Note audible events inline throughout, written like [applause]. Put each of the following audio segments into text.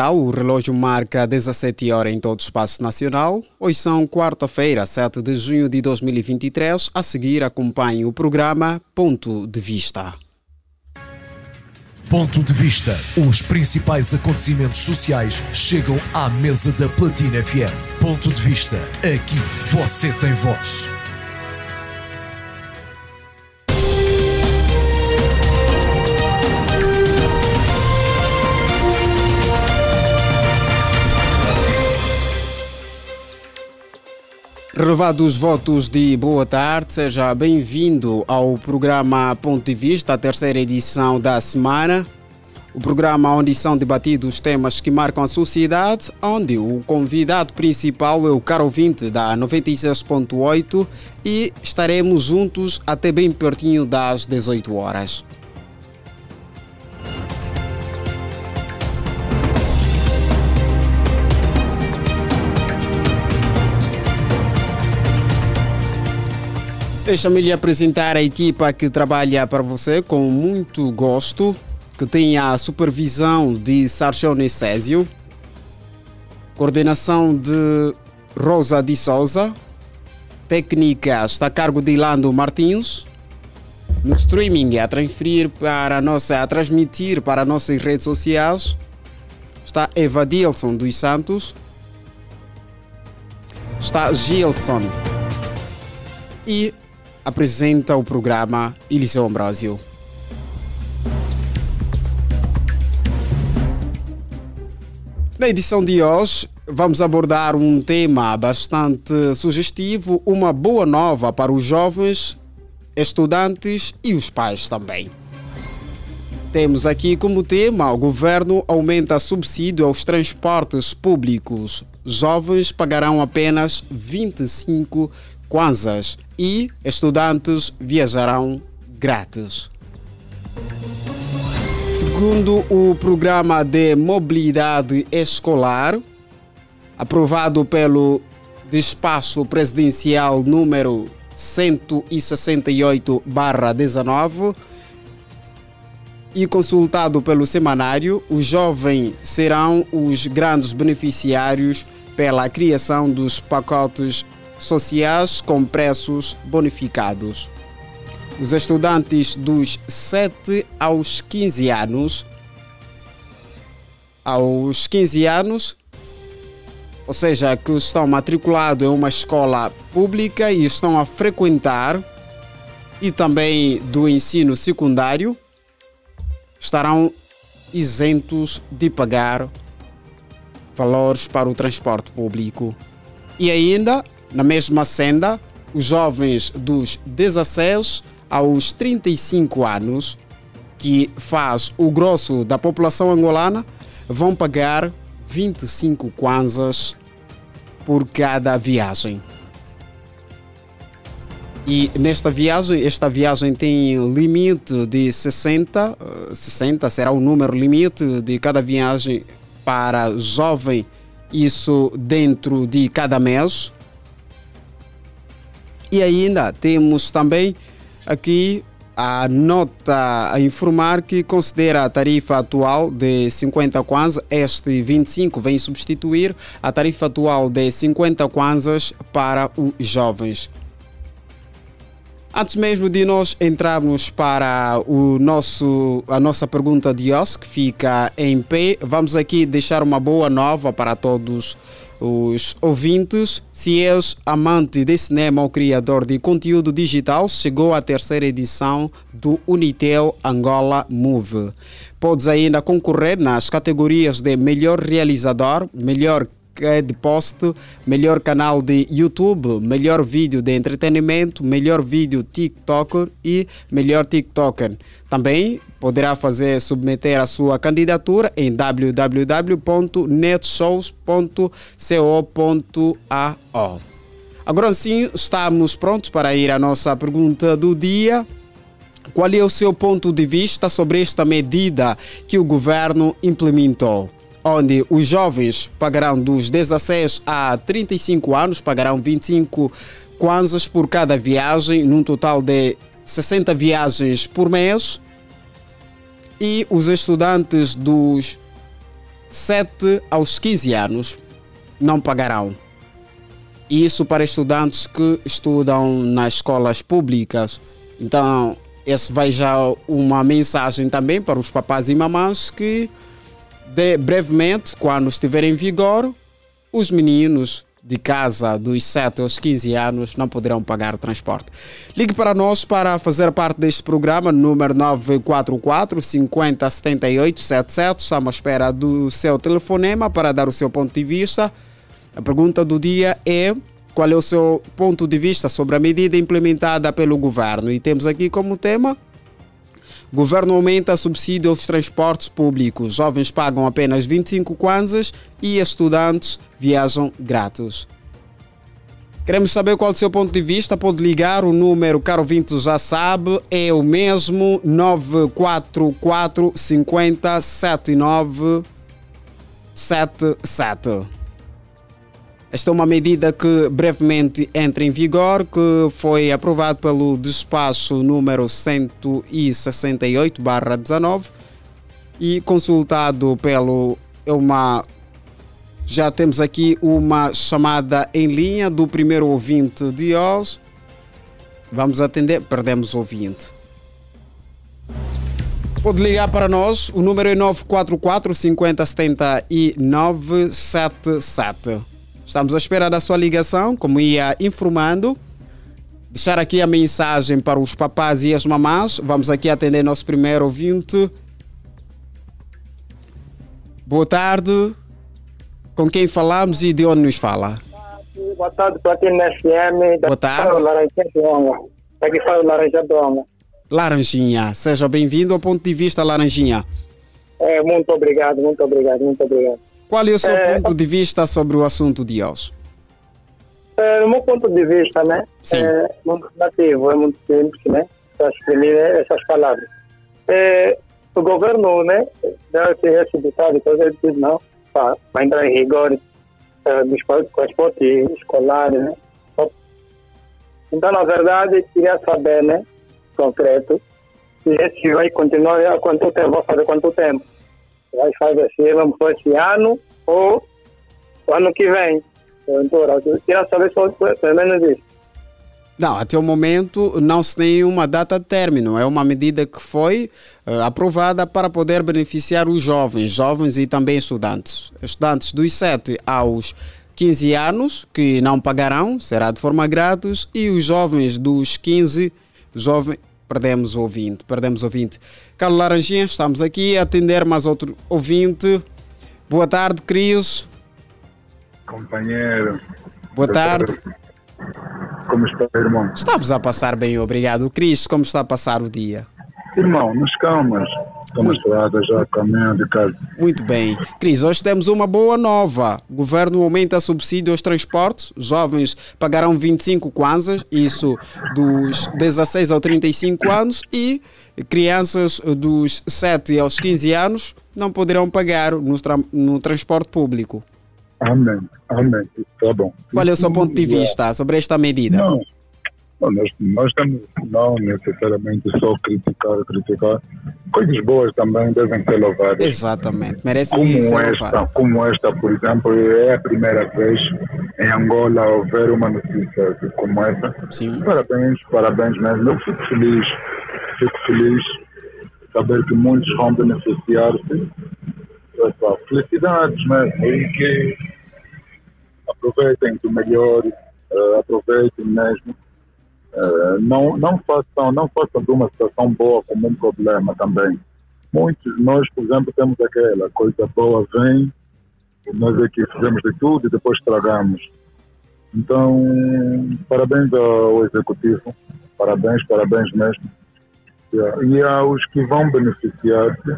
O relógio marca 17 horas em todo o espaço nacional. Hoje são quarta-feira, 7 de junho de 2023. A seguir, acompanhe o programa Ponto de Vista. Ponto de Vista. Os principais acontecimentos sociais chegam à mesa da Platina FM. Ponto de Vista. Aqui você tem voz. Renovados votos de boa tarde, seja bem-vindo ao programa Ponto de Vista, a terceira edição da semana. O programa onde são debatidos temas que marcam a sociedade, onde o convidado principal é o caro ouvinte da 96.8 e estaremos juntos até bem pertinho das 18 horas. Deixa-me lhe apresentar a equipa que trabalha para você com muito gosto, que tem a supervisão de Sarchone Césio, coordenação de Rosa de Souza, técnica está a cargo de Lando Martins, no streaming a transferir para a nossa, a transmitir para nossas redes sociais. Está Eva Dilson dos Santos, está Gilson. E apresenta o programa Eliseu Ambrosio. Na edição de hoje, vamos abordar um tema bastante sugestivo, uma boa nova para os jovens, estudantes e os pais também. Temos aqui como tema: o governo aumenta subsídio aos transportes públicos. Jovens pagarão apenas 25 kwanzas e estudantes viajarão grátis. Segundo o programa de mobilidade escolar, aprovado pelo despacho presidencial número 168-19 e consultado pelo semanário, os jovens serão os grandes beneficiários pela criação dos pacotes sociais com preços bonificados. Os estudantes dos 7 aos 15 anos, aos 15 anos, ou seja, que estão matriculados em uma escola pública e estão a frequentar, e também do ensino secundário, estarão isentos de pagar valores para o transporte público. E ainda na mesma senda, os jovens dos 16 aos 35 anos, que faz o grosso da população angolana, vão pagar 25 kwanzas por cada viagem. E nesta viagem, esta viagem tem limite de 60, 60 será o número limite de cada viagem para jovem, isso dentro de cada mês. E ainda temos também aqui a nota a informar que considera a tarifa atual de 50 kwanzas, este 25 vem substituir a tarifa atual de 50 kwanzas para os jovens. Antes mesmo de nós entrarmos para o nosso, a nossa pergunta de hoje, que fica em pé, vamos aqui deixar uma boa nova para todos os ouvintes. Se és amante de cinema ou criador de conteúdo digital, chegou a terceira edição do Unitel Angola Move. Podes ainda concorrer nas categorias de melhor realizador, melhor de post, melhor canal de YouTube, melhor vídeo de entretenimento, melhor vídeo TikToker e melhor TikToker. Também poderá fazer submeter a sua candidatura em www.netshows.co.ao. Agora sim, estamos prontos para ir à nossa pergunta do dia. Qual é o seu ponto de vista sobre esta medida que o governo implementou? Onde os jovens pagarão dos 16 a 35 anos, pagarão 25 kwanzas por cada viagem, num total de 60 viagens por mês. E os estudantes dos 7 aos 15 anos não pagarão. Isso para estudantes que estudam nas escolas públicas. Então, esse vai já uma mensagem também para os papás e mamães que de, brevemente, quando estiver em vigor, os meninos de casa dos 7 aos 15 anos não poderão pagar o transporte. Ligue para nós para fazer parte deste programa, número 944 50 78 77. Estamos à espera do seu telefonema para dar o seu ponto de vista. A pergunta do dia é qual é o seu ponto de vista sobre a medida implementada pelo governo. E temos aqui como tema Governo aumenta subsídio aos transportes públicos. Jovens pagam apenas 25 kwanzas e estudantes viajam grátis. Queremos saber qual é o seu ponto de vista. Pode ligar, o número, caro Vinto já sabe, é o mesmo 944 50 79 77. Esta é uma medida que brevemente entra em vigor, que foi aprovado pelo despacho número 168/19 e consultado pelo uma já temos aqui uma chamada em linha do primeiro ouvinte de hoje. Vamos atender, perdemos o ouvinte. Pode ligar para nós, o número é 944 50 79 77. Estamos à espera da sua ligação, como ia informando. Deixar aqui a mensagem para os papás e as mamás. Vamos aqui atender nosso primeiro ouvinte. Boa tarde. Com quem falamos e de onde nos fala? Boa tarde, Platina FM. Boa tarde. Aqui fala Laranja. Laranjinha, seja bem-vindo ao ponto de vista Laranjinha. É, muito obrigado, muito obrigado, muito obrigado. Qual é o seu é, ponto de vista sobre o assunto de hoje? É, no meu ponto de vista, né? Sim. É muito nativo, é muito simples, né? Para exprimir essas palavras. É, o governo, né? Deve ser esse ditado, coisa ele diz, não, para entrar em rigor é, do transporte escolar, né? Então, na verdade, queria saber, né? Concreto, se vai continuar há quanto tempo, vai fazer quanto tempo vai fazer não for esse ano ou o ano que vem. Então, eu queria saber só pelo menos isso. Não, até o momento não se tem uma data de término. É uma medida que foi uh, aprovada para poder beneficiar os jovens, jovens e também estudantes. Estudantes dos 7 aos 15 anos que não pagarão, será de forma grátis, e os jovens dos 15, jovem, perdemos o ouvinte, perdemos o ouvinte. Carlos Laranjinha, estamos aqui a atender mais outro ouvinte. Boa tarde, Cris. Companheiro. Boa tarde. Como está, irmão? Estamos a passar bem, obrigado. Cris, como está a passar o dia? Irmão, nos calmas. Estamos estrada já, caminho de casa. Muito bem. Cris, hoje temos uma boa nova. O governo aumenta subsídio aos transportes. Jovens pagarão 25 kwanzas, isso dos 16 aos 35 anos, e crianças dos 7 aos 15 anos não poderão pagar no, tra no transporte público. Amém, amém. Está bom. Qual é o seu ponto de vista sobre esta medida? Não, nós, nós temos não necessariamente só criticar, criticar. Coisas boas também devem ser louvadas. Exatamente, merecem como ser esta. Como esta, por exemplo, é a primeira vez em Angola houver uma notícia como essa. Sim. Parabéns, parabéns mesmo. Eu fico feliz, fico feliz saber que muitos vão beneficiar-se. Felicidades mesmo, e que aproveitem do melhor, uh, aproveitem mesmo Uh, não, não, façam, não façam de uma situação boa como um problema também. Muitos, nós, por exemplo, temos aquela coisa boa vem, nós aqui fizemos de tudo e depois estragamos. Então, parabéns ao Executivo, parabéns, parabéns mesmo. E aos que vão beneficiar-se,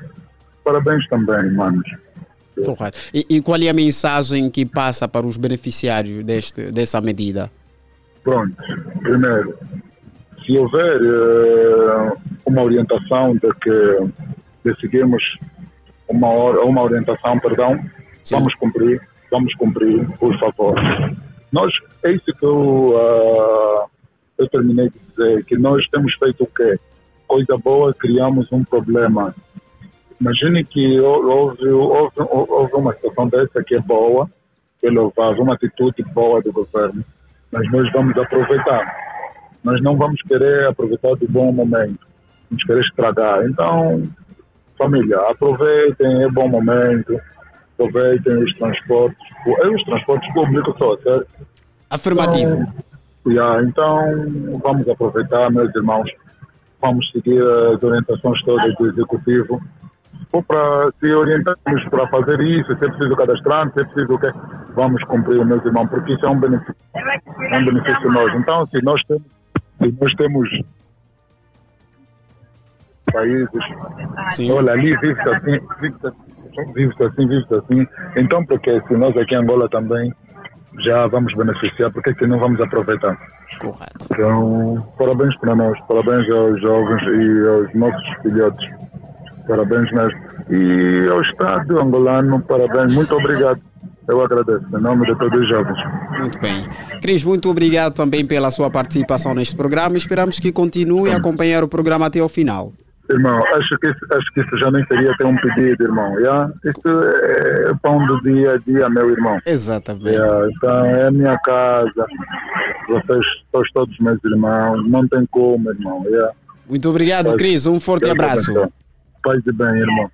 parabéns também, manos. E, e qual é a mensagem que passa para os beneficiários deste, dessa medida? Pronto, primeiro, se houver uh, uma orientação de que de seguirmos uma, uma orientação, perdão, Sim. vamos cumprir, vamos cumprir, por favor. Nós, é isso que eu, uh, eu terminei de dizer, que nós temos feito o quê? Coisa boa, criamos um problema. Imagine que houve, houve, houve uma situação dessa que é boa, que é louvável, uma atitude boa do governo, mas nós vamos aproveitar. Nós não vamos querer aproveitar do bom momento, vamos querer estragar. Então, família, aproveitem, é bom momento, aproveitem os transportes, é os transportes públicos só, certo? Afirmativo. Então, yeah, então, vamos aproveitar, meus irmãos, vamos seguir as orientações todas do Executivo ou para se orientarmos para fazer isso, se é preciso cadastrar, se é preciso o quê, vamos cumprir, meus irmãos, porque isso é um benefício, é um benefício nós. Então, se nós temos, se nós temos países, Sim. olha, ali vive-se assim, vive-se assim, vive assim, vive assim, então porque se nós aqui em Angola também já vamos beneficiar, porque senão vamos aproveitar. Correto. Então, parabéns para nós, parabéns aos jovens e aos nossos filhotes. Parabéns mesmo. E ao Estado angolano, parabéns. Muito obrigado. Eu agradeço, em nome de todos os jovens. Muito bem. Cris, muito obrigado também pela sua participação neste programa. Esperamos que continue a acompanhar o programa até ao final. Irmão, acho que, isso, acho que isso já nem seria ter um pedido, irmão. Yeah? Isso é pão do dia a dia, meu irmão. Exatamente. Yeah? Então, é a minha casa. Vocês são todos meus irmãos. Não tem como, irmão. Yeah? Muito obrigado, Cris. Um forte abraço. Paz de bem, irmão.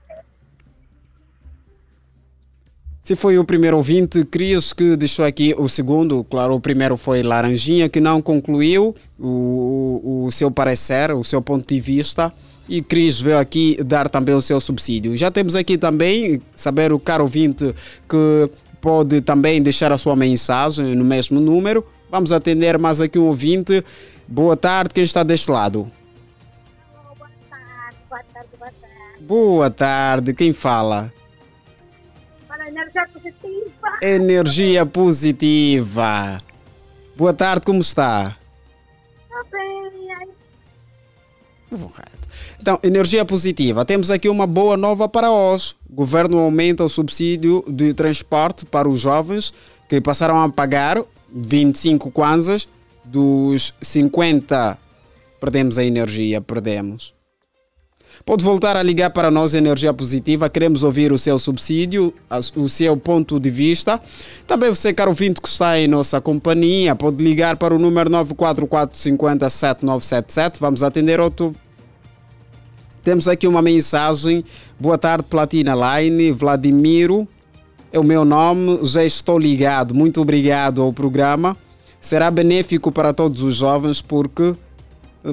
Se foi o primeiro ouvinte, Cris, que deixou aqui o segundo, claro, o primeiro foi Laranjinha, que não concluiu o, o seu parecer, o seu ponto de vista. E Cris veio aqui dar também o seu subsídio. Já temos aqui também, saber o caro ouvinte que pode também deixar a sua mensagem no mesmo número. Vamos atender mais aqui um ouvinte. Boa tarde, quem está deste lado? Boa tarde, quem fala? Fala energia positiva. Energia positiva. Boa tarde, como está? Tá bem. Então, energia positiva. Temos aqui uma boa nova para hoje. O governo aumenta o subsídio de transporte para os jovens que passaram a pagar 25 kwanzas dos 50. Perdemos a energia, perdemos. Pode voltar a ligar para nós, Energia Positiva. Queremos ouvir o seu subsídio, o seu ponto de vista. Também você, caro ouvinte, que está em nossa companhia, pode ligar para o número 944 50 7977. Vamos atender outro temos aqui uma mensagem. Boa tarde, Platina Line. Vladimiro é o meu nome. Já estou ligado. Muito obrigado ao programa. Será benéfico para todos os jovens porque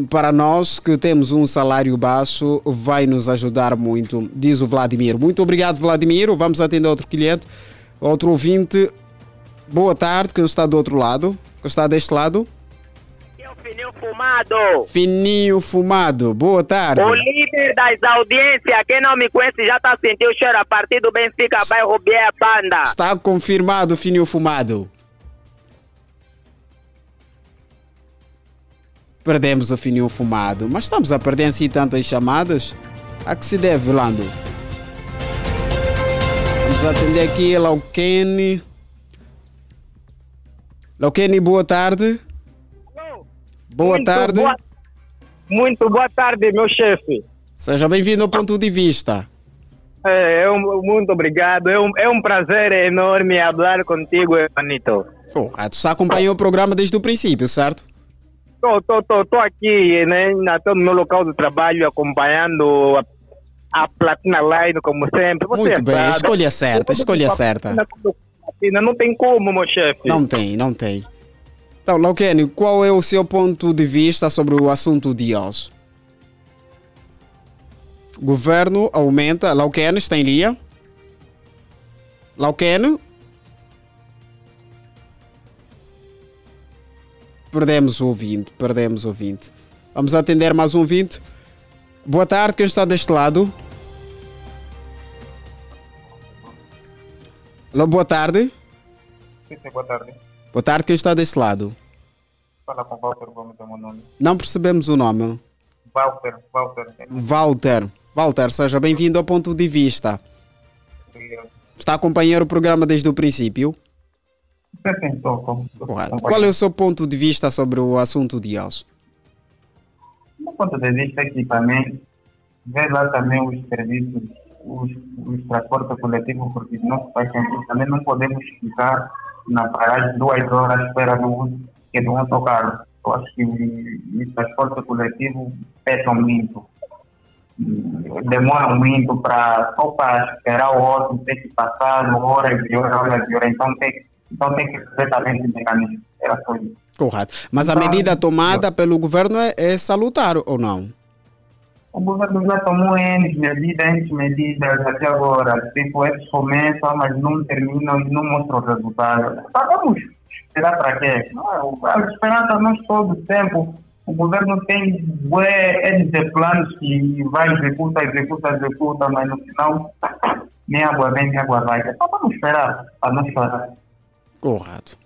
para nós que temos um salário baixo vai nos ajudar muito, diz o Vladimir. Muito obrigado, Vladimir. Vamos atender outro cliente, outro ouvinte. Boa tarde, quem está do outro lado? Quem está deste lado? Fininho Fumado. Fininho Fumado, boa tarde. O líder das audiências, quem não me conhece já está sentindo o cheiro a partir do Benfica, vai roubar a banda. Está confirmado, Fininho Fumado. Perdemos o Fininho Fumado, mas estamos a perder assim tantas chamadas. A que se deve, Lando? Vamos atender aqui Lauquene. Lauquene, boa tarde. Boa muito tarde. Boa, muito boa tarde, meu chefe. Seja bem-vindo ao ponto de vista. É, é um, muito obrigado. É um, é um prazer enorme falar contigo, Anito. Oh, você acompanhou o programa desde o princípio, certo? Estou tô, tô, tô aqui né, estou no meu local de trabalho acompanhando a, a Platina Line, como sempre. Você muito bem, sabe. escolha certa, escolha certa. Não tem como, meu chefe. Não tem, não tem. Então, Lauquene, qual é o seu ponto de vista sobre o assunto de hoje? Governo aumenta. Lauquene, está em linha? Lauquene? Perdemos o ouvinte, perdemos o ouvinte. Vamos atender mais um ouvinte. Boa tarde, quem está deste lado? Alô, boa tarde. Sim, sim, boa tarde. Boa tarde, quem está desse lado? Fala com Walter Gomes, é o meu nome. Não percebemos o nome. Walter, Walter. Walter. Walter, seja bem-vindo ao ponto de vista. Obrigado. Está a acompanhar o programa desde o princípio? Correto. Qual é o seu ponto de vista sobre o assunto de hoje? Do ponto de vista aqui também, ver lá também os serviços os, os transportes coletivos, porque não faz sentido. Também não podemos ficar na paragem duas horas à espera do que do autocarro. Eu acho que o, o transporte coletivo pesa muito. Demora muito para só para esperar o outro, tem que passar horas e horas, horas e horas. Então tem, então tem que fazer também esse mecanismo. Era só isso. Correto. Mas a medida tomada pelo governo é, é salutar ou não? O governo já tomou N medidas, N medidas até agora. Tipo, eles começam, mas não terminam e não mostram o resultado. Tá, vamos esperar para quê? Não, A esperança nós todo o tempo. O governo tem N de planos que vai, executa, executa, executa, mas no final nem água vem, nem água vai. Então vamos esperar para não chorar. Correto.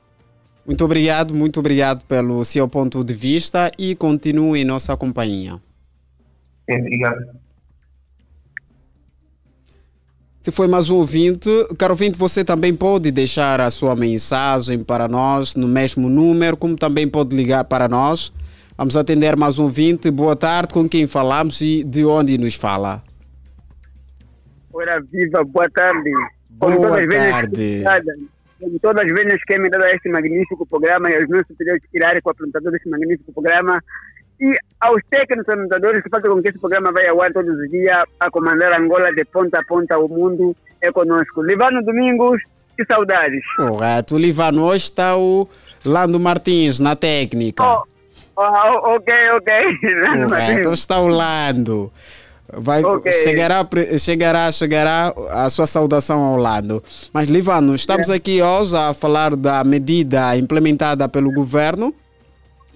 Muito obrigado, muito obrigado pelo seu ponto de vista e continue em nossa companhia. Obrigado. Se foi mais um ouvinte, caro ouvinte, você também pode deixar a sua mensagem para nós no mesmo número, como também pode ligar para nós. Vamos atender mais um ouvinte. Boa tarde, com quem falamos e de onde nos fala? Ora viva, boa tarde. Boa tarde. Como todas as vezes que me dado este magnífico programa e aos meus superiores que irarem com o apresentador deste magnífico programa e aos técnicos apresentadores que fazem com que esse programa vai ao ar todos os dias a comandar Angola de ponta a ponta o mundo é conosco. Livano Domingos, que saudades. Correto. O Livano, hoje está o Lando Martins na técnica. Oh, oh, ok, ok. [laughs] Correto, hoje está o Lando. Vai, Ok. chegará, chegará, chegará a sua saudação ao Lando. Mas, Livano, estamos aqui hoje a falar da medida implementada pelo governo,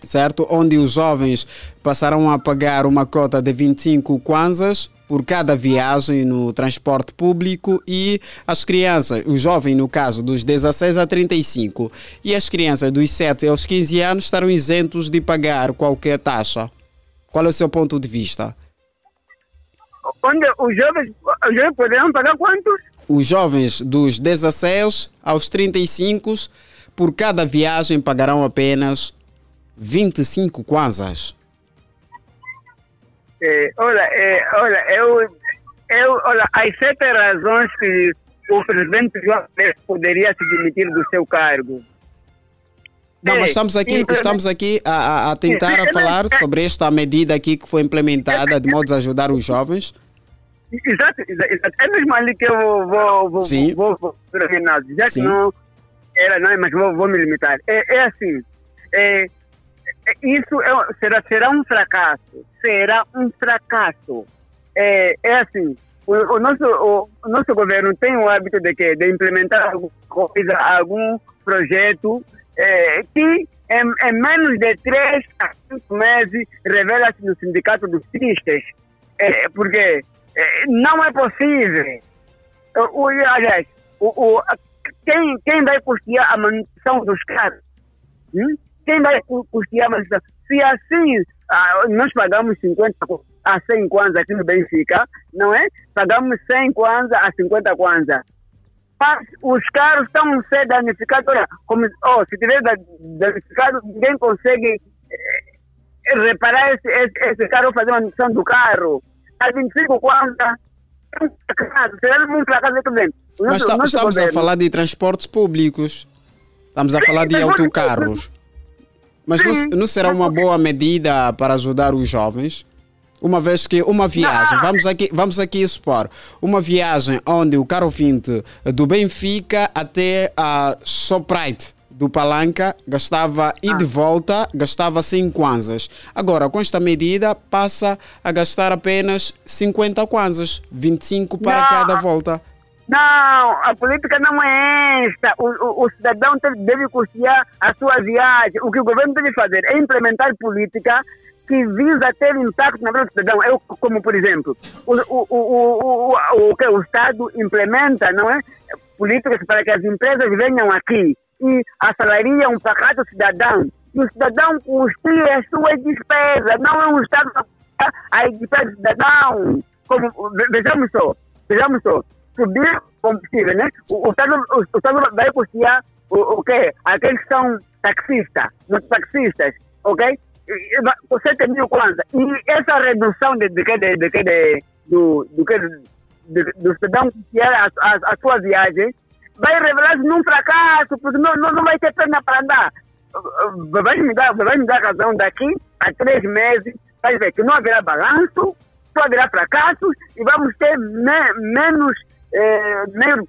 certo? Onde os jovens passarão a pagar uma cota de 25 kwanzas por cada viagem no transporte público e as crianças, os jovens no caso dos 16 a 35 e as crianças dos 7 aos 15 anos estarão isentos de pagar qualquer taxa. Qual é o seu ponto de vista? Onde os jovens, os jovens poderão pagar quantos? Os jovens dos 16 aos 35 por cada viagem pagarão apenas 25 kwanzas. É, olha, é, olha, eu, eu, olha, as sete razões que o presidente João poderia se demitir do seu cargo. Não, É, mas estamos aqui, estamos aqui a, a- a tentar sim, falar é- sobre esta medida aqui que foi implementada de modo a ajudar os jovens. Exato, exato. É mesmo ali que eu vou, vou, vou, Sim. vou, vou terminar. Já Sim. que não era, não, mas vou, vou me limitar. É, é assim, é, é- isso é, será, será um fracasso. Será um fracasso. É, é assim, o, o nosso, o, o nosso governo tem o hábito de, de implementar alguma coisa, algum projeto é, que em, em menos de três a cinco meses revela-se no sindicato dos tristes. É, porque é, não é possível. O, o- aliás, o, o, quem, quem vai custear a manutenção dos carros? Hum? Quem vai cu- custear a manutenção? Se assim ah, nós pagamos 50 cu- a 100 kwanza aqui no Benfica, não é? Pagamos 100 kwanza a 50 kwanza. Mas os carros estão a ser danificados. Olha, como, oh, se tiver da- danificado, ninguém consegue eh, reparar esse, esse, esse carro ou fazer uma manutenção do carro. A 25 kwanza, é Mas nosso estamos a falar de transportes públicos. Estamos a falar de autocarros. Mas não, não será uma boa medida para ajudar os jovens? Uma vez que uma viagem, Não. vamos aqui, vamos aqui supor, uma viagem onde o carro 20 do Benfica até a Shoprite do Palanca gastava e Ah. de volta gastava 100 kwanzas. Agora, com esta medida, passa a gastar apenas 50 kwanzas, 25 para Não. cada volta. Não, a política não é esta. O, o, o cidadão deve custear a sua viagem. O que o governo deve fazer é implementar política que visa ter impacto na vida do cidadão. Eu, como, por exemplo, o, o, o, o, que o Estado implementa, não é? Políticas para que as empresas venham aqui e assalariam para cada cidadão. E o cidadão custeia as suas despesas. Não é um Estado a despesas do cidadão. Como, ve- vejamos só, vejamos só subir combustível, né? O, Estado, o, Estado vai custear o, o quê? Aqueles que são taxistas, mototaxistas, ok? Vai- 7 mil kwanza. E essa redução de, de, de, de, de, do, do que de- do cidadão que é a, a, a sua viagem, vai revelar-se num fracasso, porque não, não, não vai ter perna para andar. Vai me, dar, vai me dar razão daqui a três meses, vai ver que não haverá balanço, só haverá fracasso e vamos ter me, menos eh, meios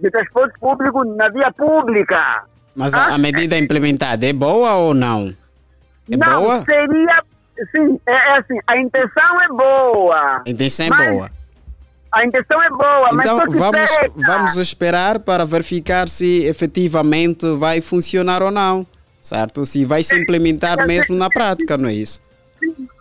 de transporte público na via pública. Mas a, Ah, a medida implementada é boa ou não? É não, boa? seria. Sim, é, é assim, a intenção é boa. A intenção é Mas- boa. A intenção é boa, mas Então que vamos, vamos esperar para verificar se efetivamente vai funcionar ou não, certo? Se vai se implementar mesmo na prática, não é isso?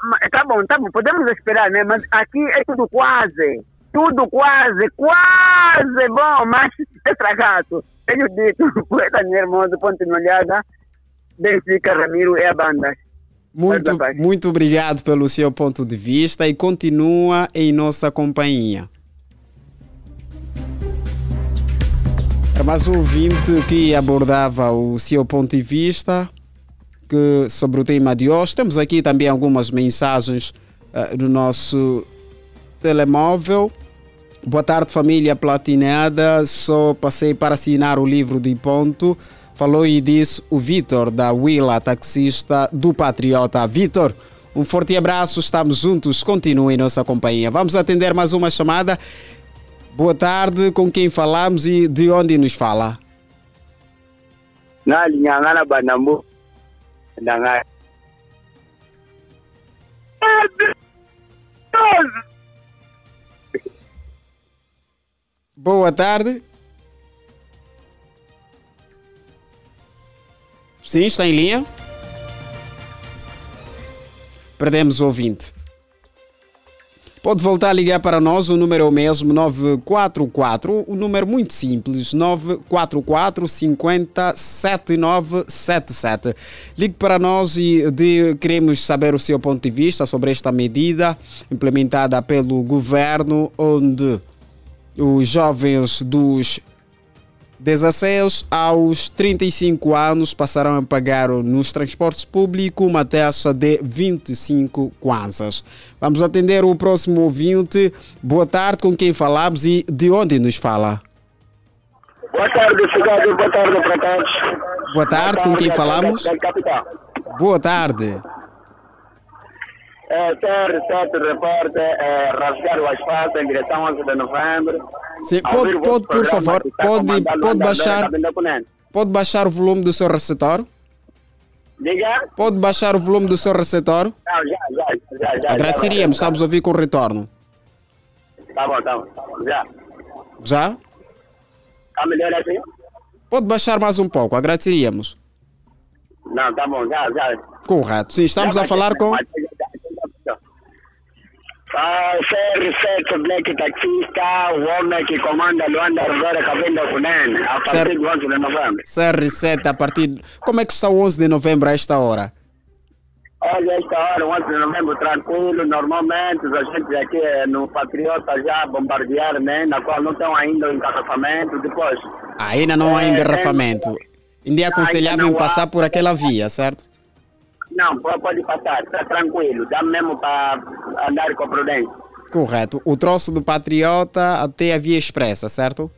Mas Tá bom, tá bom, podemos esperar, né? Mas aqui é tudo quase. Tudo quase, quase bom, mas [laughs] é fracasso. Tenho dito, [laughs] poeta Hermoso, ponto de olhada, Benfica, Ramiro e a banda. Muito, muito obrigado pelo seu ponto de vista e continua em nossa companhia. Era mais um ouvinte que abordava o seu ponto de vista que, sobre o tema de hoje. Temos aqui também algumas mensagens eh, no nosso telemóvel. Boa tarde, família platinada. Só passei para assinar o livro de ponto. Falou e disse o Vitor, da Willa, taxista do Patriota. Vitor, um forte abraço, estamos juntos. Continue em nossa companhia. Vamos atender mais uma chamada. Boa tarde, com quem falamos e de onde nos fala? Na banambu. Nanga. Boa tarde. Sim, está em linha. Perdemos o ouvinte. Pode voltar a ligar para nós, o número é o mesmo, 944, o número muito simples, 944 50 7977. Ligue para nós e de- queremos saber o seu ponto de vista sobre esta medida implementada pelo governo, onde os jovens dos 16 aos 35 anos passarão a pagar nos transportes públicos uma taxa de 25 kwanzas. Vamos atender o próximo ouvinte. Boa tarde, com quem falamos e de onde nos fala? Boa tarde, cidade. Boa tarde para todos. Boa tarde, com quem falamos? Boa tarde. É, certo repórter, é, rasgar o asfalto em direção ao 11 de novembro. Sim, pode, pode, por favor, pode, pode, baixar, pode baixar o volume do seu receptor? Diga? Pode baixar o volume do seu receptor? Não, já, já, já, já. Agradeceríamos, já, estamos a ouvir com o retorno. Tá bom, tá bom. Já. Já? Tá melhor assim? Pode baixar mais um pouco, agradeceríamos. Não, tá bom, já, já. Correto. Sim, estamos a falar com. Ah, CR7 Black Taxista, o homem que comanda Luanda Rivera Cabinda Cunene, a partir do 11 de novembro. CR7 a partir. Como é que está o 11 de novembro a esta hora? Olha, esta hora, o 11 de novembro, tranquilo, normalmente, os agentes aqui eh, no Patriota já bombardearam, né, na qual não estão ainda o engarrafamento, depois. Ainda não há engarrafamento. Ainda é aconselhável há. passar por aquela via, certo? Não, pode, passar, está tranquilo, dá mesmo para andar com prudência. Correto. O troço do Patriota até a via expressa, certo?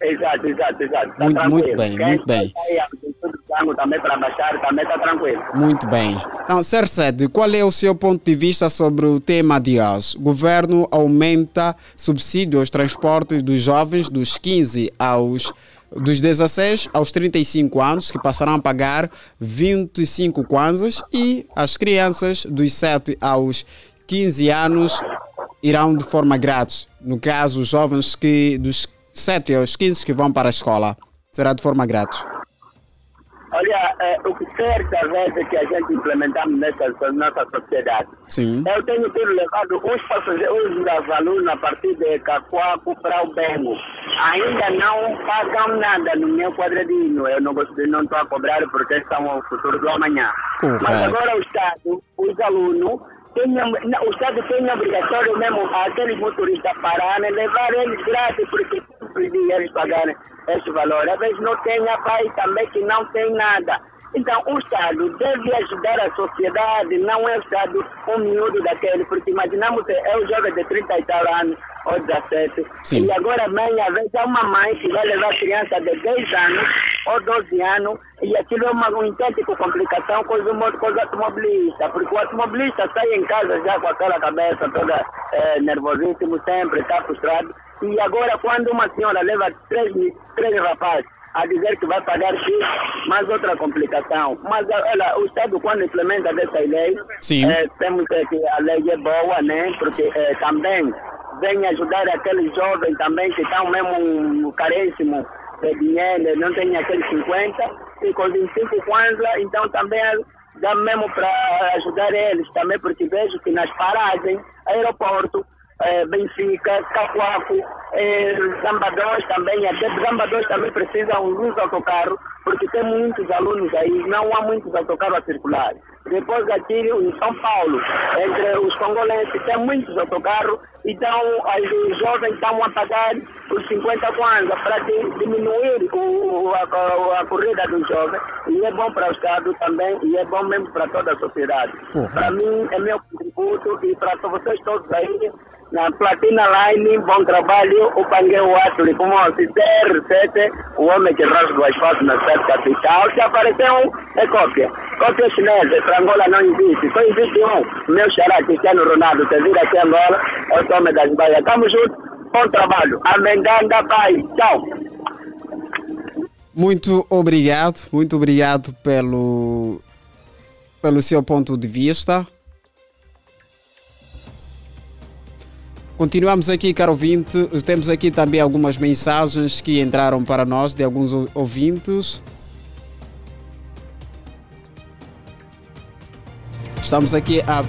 Exato, exato, exato. Tá Muito- muito bem, Quem muito bem. a Tango também para baixar, também está tranquilo. Muito bem. Então, CR7, qual é o seu ponto de vista sobre o tema de hoje? Governo aumenta subsídio aos transportes dos jovens dos 15 aos dos 16 aos 35 anos, que passarão a pagar 25 kwanzas, e as crianças dos 7 aos 15 anos irão de forma grátis. No caso, os jovens que dos 7 aos 15 que vão para a escola, será de forma grátis. Olha, eh, o que certa vez é que a gente implementamos nessa nossa sociedade. Sim. Eu tenho tido levado os passageiros os alunos a partir de Cacoaco para o Bengo. Ainda não pagam nada no meu quadradinho. Eu não gosto não estou a cobrar porque são o futuro do amanhã. Mas Correto. agora o Estado, os alunos, tem, a- não, o Estado tem a obrigatório mesmo aqueles motoristas pararem, levar eles grátis, porque todos eles pagarem esse valor. Às vezes não tem a país também que não tem nada. Então, o Estado deve ajudar a sociedade, não é o Estado um miúdo daquele, porque imaginamos, é o jovem de 30 e tal anos, ou 17. Sim. E agora mãe, às vezes uma mãe que vai levar a criança de 10 anos ou 12 anos e aquilo é uma um intento com complicação com os, com os automobilistas, porque o automobilista sai em casa já com aquela cabeça toda nervosíssimo, sempre está frustrado. E agora quando uma senhora leva três, três rapazes a dizer que vai pagar X, mais outra complicação. Mas olha, o Estado quando implementa dessa lei, eh, temos que a lei é boa, né? Porque eh, também vem ajudar aqueles jovens também que estão mesmo caríssimos de dinheiro, não tem aqueles 50, e com 25 kwanza, então também dá mesmo para ajudar eles também, porque vejo que nas paragens, aeroporto, eh, Benfica, Cacoaco, eh, Zamba 2 também, até Zamba 2 também precisa um luz autocarro, porque tem muitos alunos aí, não há muitos autocarros a circular. Depois aqui em São Paulo, entre os congolenses, tem muitos autocarros, então os jovens estão a pagar os 50 kwanza para di- diminuir o, a, a- corrida dos jovens, e é bom para o Estado também, e é bom mesmo para toda a sociedade. Para mim, é meu contributo, e para vocês todos aí, na Platina Line, bom trabalho, o Pangueu Atli, como o CR7, o homem que rasga o asfalto na cidade capital, se apareceu, é cópia. Cópia chinesa, para Angola não existe, só existe um, meu xará, Cristiano Ronaldo, você vira aqui Angola, é o homem das baias. Tamo junto, bom trabalho, amendanda, pai, tchau. Muito obrigado, muito obrigado pelo, pelo seu ponto de vista. Continuamos aqui, caro ouvinte. Temos aqui também algumas mensagens que entraram para nós de alguns ou- ouvintes. Estamos aqui a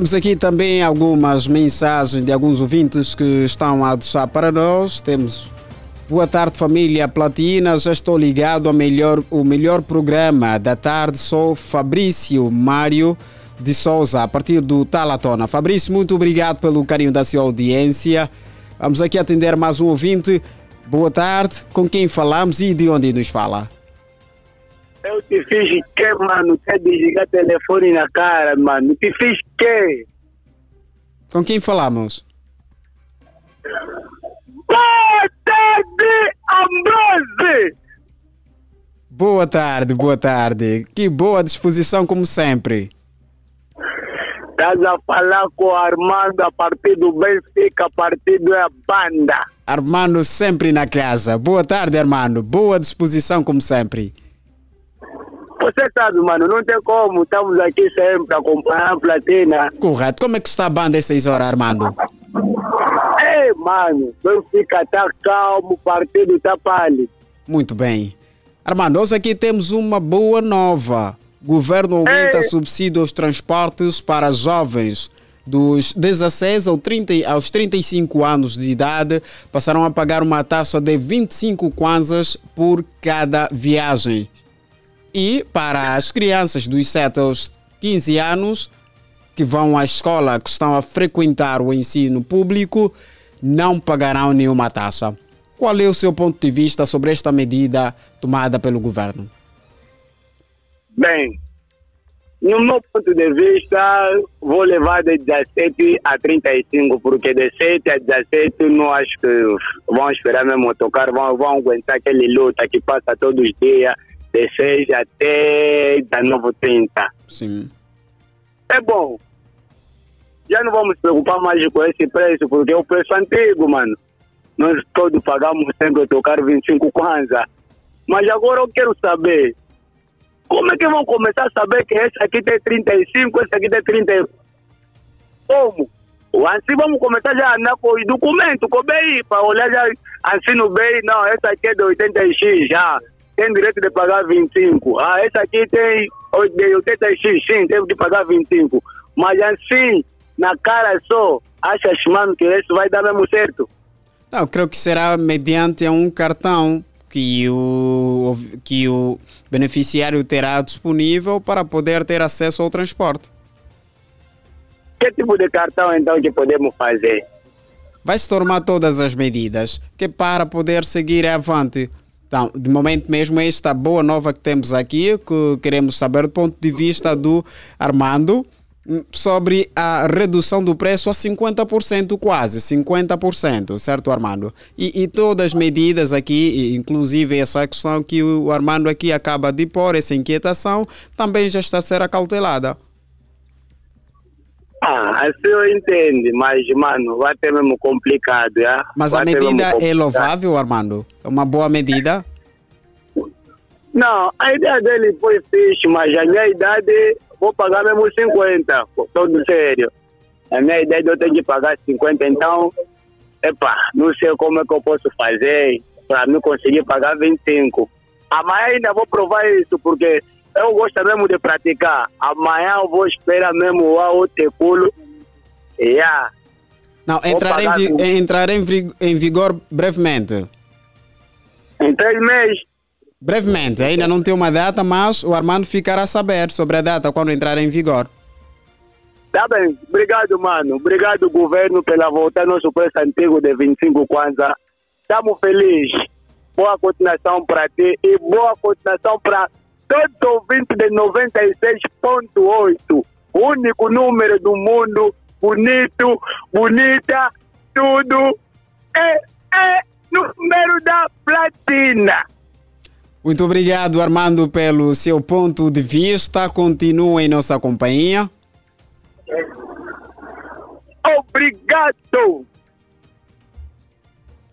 Temos aqui também algumas mensagens de alguns ouvintes que estão a deixar para nós. Temos Boa tarde, família Platina. Já estou ligado ao melhor, o melhor programa da tarde. Sou Fabrício Mário de Souza, a partir do Talatona. Fabrício, muito obrigado pelo carinho da sua audiência. Vamos aqui atender mais um ouvinte. Boa tarde. Com quem falamos e de onde nos fala? Eu te fiz que, mano? Quer desligar telefone na cara, mano? Te fiz que? Com quem falamos? Boa tarde, Ambrose! Boa tarde, boa tarde. Que boa disposição, como sempre. Estás a falar com o Armando a partir do Benfica, a partir da banda. Armando sempre na casa. Boa tarde, Armando. Boa disposição, como sempre. Você sabe, mano, não tem como. Estamos aqui sempre acompanhando a platina. Correto. Como é que está a banda essas horas, Armando? Ei, mano, Benfica está calmo, o partido está pálido. Muito bem. Armando, hoje aqui temos uma boa nova. Governo aumenta Ei. subsídio aos transportes para jovens dos 16 ao 30, aos 35 anos de idade passarão a pagar uma taxa de 25 kwanzas por cada viagem. E para as crianças dos 7 aos 15 anos que vão à escola, que estão a frequentar o ensino público, não pagarão nenhuma taxa. Qual é o seu ponto de vista sobre esta medida tomada pelo governo? Bem, no meu ponto de vista, vou levar de 17 a 35, porque de 7 a 17 não acho que vão esperar mesmo tocar, vão, vão aguentar aquele luta que passa todos os dias, de 6 até 19 30. Sim. É bom. Já não vamos nos preocupar mais com esse preço, porque é o preço antigo, mano. Nós todos pagamos sempre tocar 25 kwanza. Mas agora eu quero saber, como é que vão começar a saber que esse aqui tem 35, esse aqui tem 30? Como? Assim vamos começar já a andar com os documentos, com o BI, para olhar já assim no BI, não, esse aqui é de 80x já, tem direito de pagar 25. Ah, esse aqui tem o- de 80x, sim, tem que pagar 25. Mas assim, na cara só, achas, mano, que isso vai dar mesmo certo? Não, creio que será mediante um cartão que o, que o beneficiário terá disponível para poder ter acesso ao transporte. Que tipo de cartão então que podemos fazer? Vai se tomar todas as medidas que para poder seguir avante. Então, de momento mesmo, esta boa nova que temos aqui, que queremos saber do ponto de vista do Armando, hum, sobre a redução do preço a 50%, quase 50%, certo, Armando? E, e todas as medidas aqui, inclusive essa questão que o Armando aqui acaba de pôr, essa inquietação, também já está a ser acautelada. Ah, assim eu entendo, mas, mano, vai ter mesmo complicado, já? Mas vai a medida é louvável, Armando? É uma boa medida? Não, a ideia dele foi fixe, mas a minha idade, vou pagar mesmo 50, todo sério. A minha ideia eu tenho que pagar 50, então, epa, não sei como é que eu posso fazer para me conseguir pagar 25. Amanhã ainda vou provar isso, porque eu gosto mesmo de praticar. Amanhã eu vou esperar mesmo o teculo. Yeah. Não, entrar, em, vi, entrar em, em vigor brevemente. Em três meses. Brevemente, ainda não tem uma data, mas o Armando ficará a saber sobre a data quando entrar em vigor. Tá bem, obrigado, mano. Obrigado, governo, pela volta nosso preço antigo de 25 kwanza. Estamos felizes. Boa continuação para ti e boa continuação para todos os ouvintes de 96.8. Único número do mundo, bonito, bonita, tudo é, é número da platina. Muito obrigado, Armando, pelo seu ponto de vista. Continue em nossa companhia. Obrigado!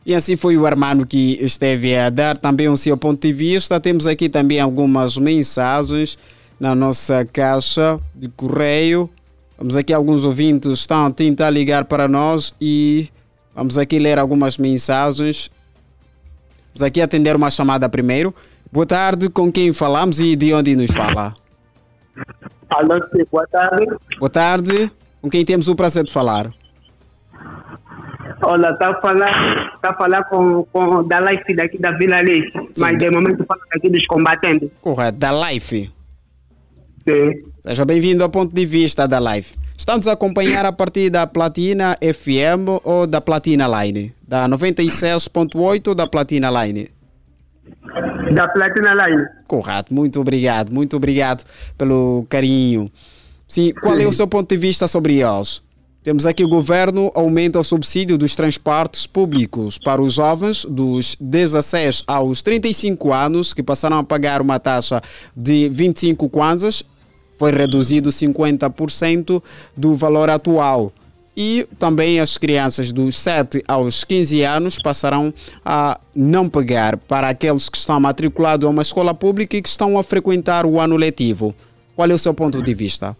E assim foi o Armando que esteve a dar também o seu ponto de vista. Temos aqui também algumas mensagens na nossa caixa de correio. Vamos aqui, alguns ouvintes estão a tentar ligar para nós e vamos aqui ler algumas mensagens. Vamos aqui atender uma chamada primeiro. Boa tarde, com quem falamos e de onde nos fala? Alô, boa tarde. Boa tarde, com quem temos o prazer de falar? Olha, está a falar, a falar com, com da Life daqui da Vila Leite, mas de momento fala daqui dos combatentes. Correto, da Life. Sim. Seja bem-vindo ao ponto de vista da Life. Estamos a acompanhar a partir da Platina FM ou da Platina Line? Da 96.8 ou da Platina Line? Da Platina Line. Correto, muito obrigado, muito obrigado pelo carinho. Sim, qual é o seu ponto de vista sobre eles? Temos aqui o governo aumenta o subsídio dos transportes públicos para os jovens dos 16 aos 35 anos que passaram a pagar uma taxa de 25 kwanzas, foi reduzido 50% do valor atual. E também as crianças dos 7 aos 15 anos passarão a não pagar para aqueles que estão matriculados a uma escola pública e que estão a frequentar o ano letivo. Qual é o seu ponto de vista?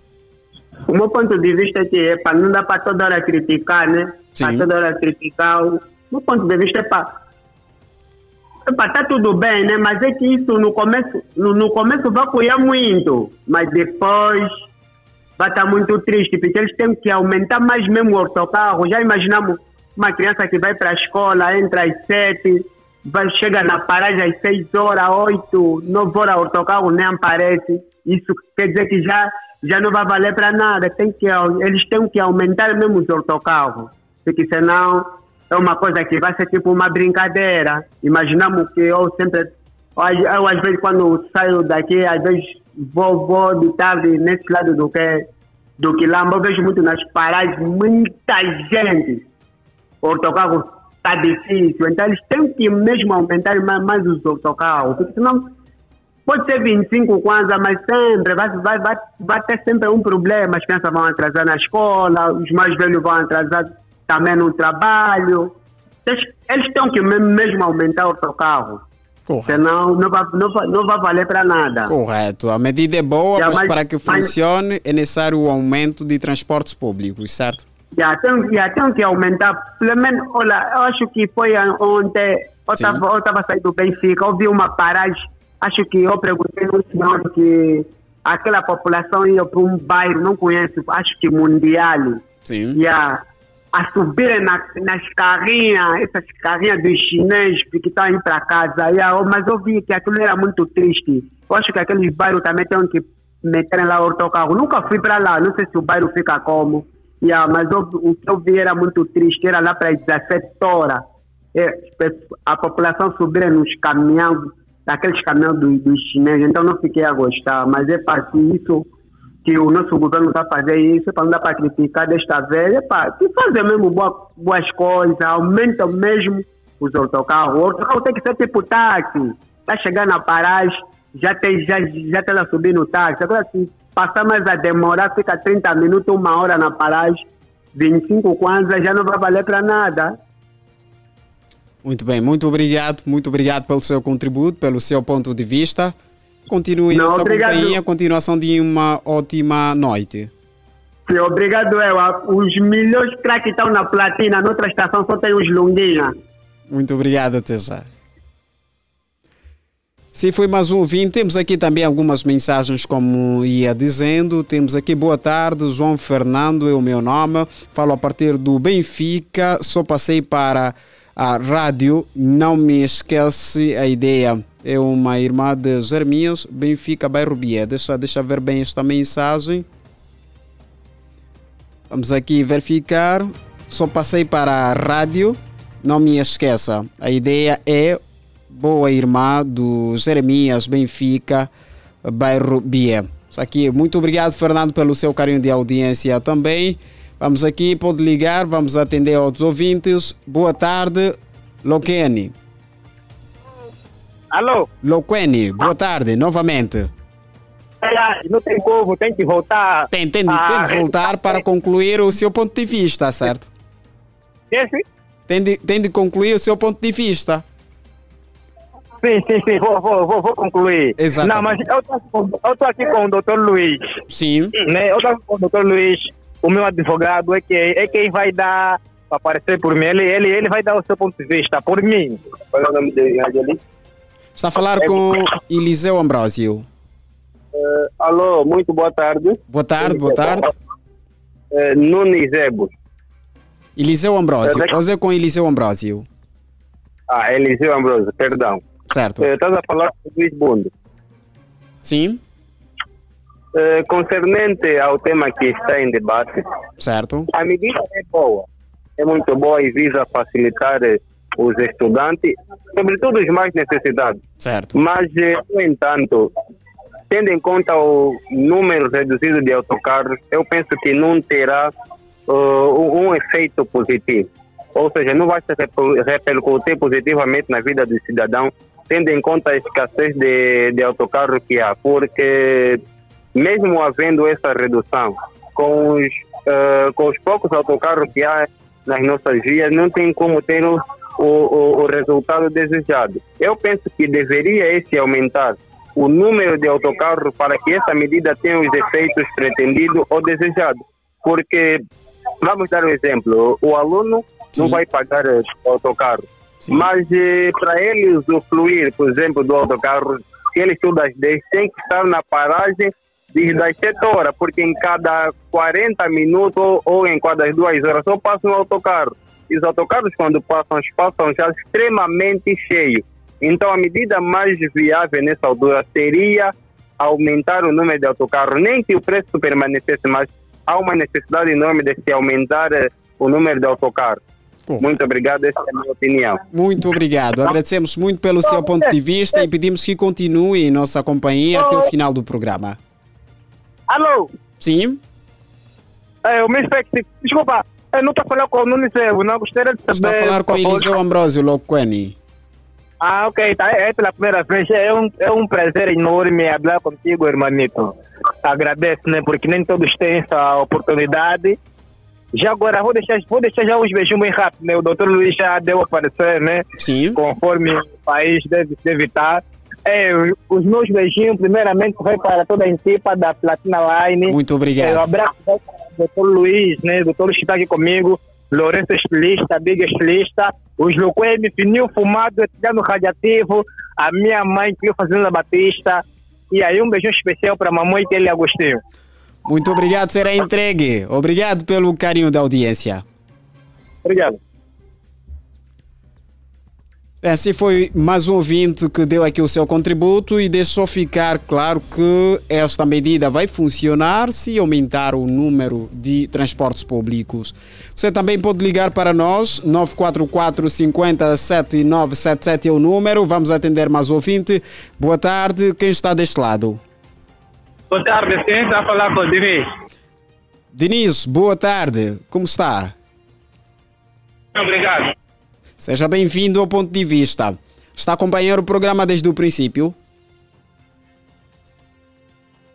O meu ponto de vista é que epa, não dá para toda hora criticar, né? Para toda hora criticar. O meu ponto de vista é para. Epa, tá tudo bem, né? Mas é que isso no começo, no, no começo vai apoiar muito, mas depois vai estar muito triste, porque eles têm que aumentar mais mesmo o autocarro. Já imaginamos uma criança que vai para a escola, entra às sete, vai, chega na paragem às seis horas, oito, nove horas, o autocarro nem aparece. Isso quer dizer que já já não vai valer para nada. Tem que, eles têm que aumentar mesmo os autocarros, porque senão é uma coisa que vai ser tipo uma brincadeira. Imaginamos que eu sempre, eu, às vezes quando saio daqui, às vezes vou, vou de tarde nesse lado do que do Quilamba, eu vejo muito nas paragens muita gente. O autocarro está difícil, então eles têm que mesmo aumentar mais, mais os autocarros, porque senão Pode ser 25 kwanza, mas sempre vai, vai, vai, vai ter sempre um problema. As crianças vão atrasar na escola, os mais velhos vão atrasar também no trabalho. Eles, eles têm que mesmo aumentar o seu carro. Correto. Senão não vai, não vai, não vai valer para nada. Correto. A medida é boa, já, mas, mas, para que funcione mas, é necessário o aumento de transportes públicos, certo? Já tem, já tem que aumentar. Pelo menos, olha, eu acho que foi ontem, eu estava saindo do Benfica, ouvi uma paragem Acho que eu perguntei no senhor que aquela população ia para um bairro, não conheço, acho que mundial. Sim. Yeah. a subirem na, nas carrinhas, essas carrinhas dos chineses que estão indo para casa. Yeah, mas eu vi que aquilo era muito triste. Eu acho que aqueles bairros também têm que meterem lá o autocarro. Nunca fui para lá, não sei se o bairro fica como. Yeah, mas eu, o que eu vi era muito triste, era lá para as 17 horas. É, a população subir nos caminhões, daqueles caminhões dos, dos chineses, então não fiquei a gostar. Mas é para isso que o nosso governo está fazendo isso, para não dar para criticar desta vez, é para fazer mesmo boa, boas coisas, aumenta mesmo os autocarros. O autocarro tem que ser tipo táxi, está chegando na paragem, já tem já já está subindo o táxi. Agora se passar mais a demorar, fica 30 minutos, uma hora na paragem, 25 kwanza, já não vai valer para nada. Muito bem, muito obrigado, muito obrigado pelo seu contributo, pelo seu ponto de vista. Continue Não, nossa obrigado. companhia, continuação de uma ótima noite. Sim, obrigado, Eva. Os melhores craques estão na platina, noutra estação só tem os Lunguinha. Muito obrigado, até já. Se foi mais um ouvinte, temos aqui também algumas mensagens, como ia dizendo. Temos aqui, boa tarde, João Fernando é o meu nome. Falo a partir do Benfica, só passei para a rádio, não me esquece a ideia. É uma irmã de Jeremias, Benfica, bairro Bié. Deixa, deixa ver bem esta mensagem. Vamos aqui verificar. Só passei para a rádio, não me esqueça. A ideia é boa irmã do Jeremias Benfica, bairro Bié. Isso aqui, muito obrigado, Fernando, pelo seu carinho de audiência também. Vamos aqui, pode ligar, vamos atender aos ouvintes. Boa tarde, Loquene. Alô? Loquene, boa tarde, novamente. Não tem como, tem que voltar. Tem, tem, de- a- tem de voltar para concluir o seu ponto de vista, certo? Esse? Tem de, tem de concluir o seu ponto de vista. Sim, sim, sim, vou, vou, vou, vou concluir. Exatamente. Não, mas eu estou aqui com o doutor Luiz. Sim. Né? Eu estou com o doutor Luiz, o meu advogado é, que, é quem vai dar, para aparecer por mim, ele, ele, ele vai dar o seu ponto de vista, por mim. Qual é o nome dele ali? Está a falar com Eliseu Ambrosio. alô, muito boa tarde. Boa tarde, boa tarde. Uh, Nunes Ebo. Eliseu Ambrosio. Hoje é com Eliseu Ambrosio. Ah, Eliseu Ambrosio, perdão. Certo. Eh, Estás a falar com Luís Bundo. Sim, Eh, concernente ao tema que está em debate, certo. a medida é boa. É muito boa e visa facilitar eh, os estudantes, sobretudo os mais necessitados. Certo. Mas, eh, no entanto, tendo em conta o número reduzido de autocarros, eu penso que não terá uh, um efeito positivo. Ou seja, não vai se reper- repercutir positivamente na vida do cidadão, tendo em conta a escassez de, de autocarros que há. Porque, mesmo havendo essa redução, com os, uh, com os poucos autocarros que há nas nossas vias, não tem como ter o, o, o resultado desejado. Eu penso que deveria esse aumentar o número de autocarros para que essa medida tenha os efeitos pretendidos ou desejados. Porque, vamos dar um exemplo, o aluno não vai pagar o autocarro, mas eh, para ele usufruir, por exemplo, do autocarro, se ele estuda às 10, tem que estar na paragem desde as 7 horas, porque em cada 40 minutos ou, em cada 2 horas só passa um autocarro. E os autocarros, quando passam, passam já extremamente cheios. Então, a medida mais viável nessa altura seria aumentar o número de autocarros, nem que o preço permanecesse, mas há uma necessidade enorme de se aumentar eh, o número de autocarros. Muito obrigado, essa é a minha opinião. Muito obrigado. Agradecemos muito pelo seu ponto de vista e pedimos que continue em nossa companhia até o final do programa. Alô? Sim, É, o meu espectro, desculpa, eu não estou falando com o Nunes Evo, não gostaria de saber. está a falar com favor. Eliseu Ambrosio Loqueni. Ah, ok, tá, é pela primeira vez. É um, é um prazer enorme falar contigo, hermanito. Agradeço, né? Porque nem todos têm essa oportunidade. Já agora, vou deixar, vou deixar já uns beijinhos bem rápido, né? O doutor Luiz já deu a parecer, né? Sim. Conforme o país deve, deve estar. É, os meus beijinhos, primeiramente, vai para toda a equipa da Platina Line. Muito obrigado. É, um abraço ao doutor Luiz, né? Doutor que está aqui comigo. Lourenço Estilista, Big Estilista, os Luquemi, Fininho Fumado, Etilhano Radiativo, a minha mãe, Pio Fazenda Batista. E aí, um beijinho especial para a mamãe que ele Agostinho. Muito obrigado, será entregue. Obrigado pelo carinho da audiência. Obrigado. Assim foi mais um ouvinte que deu aqui o seu contributo e deixou ficar claro que esta medida vai funcionar se aumentar o número de transportes públicos. Você também pode ligar para nós, 944 50 7977 é o número. Vamos atender mais um ouvinte. Boa tarde, quem está deste lado? Boa tarde, quem está a falar com o Diniz? Diniz, boa tarde, como está? Obrigado. Seja bem-vindo ao ponto de vista. Está a acompanhar o programa desde o princípio?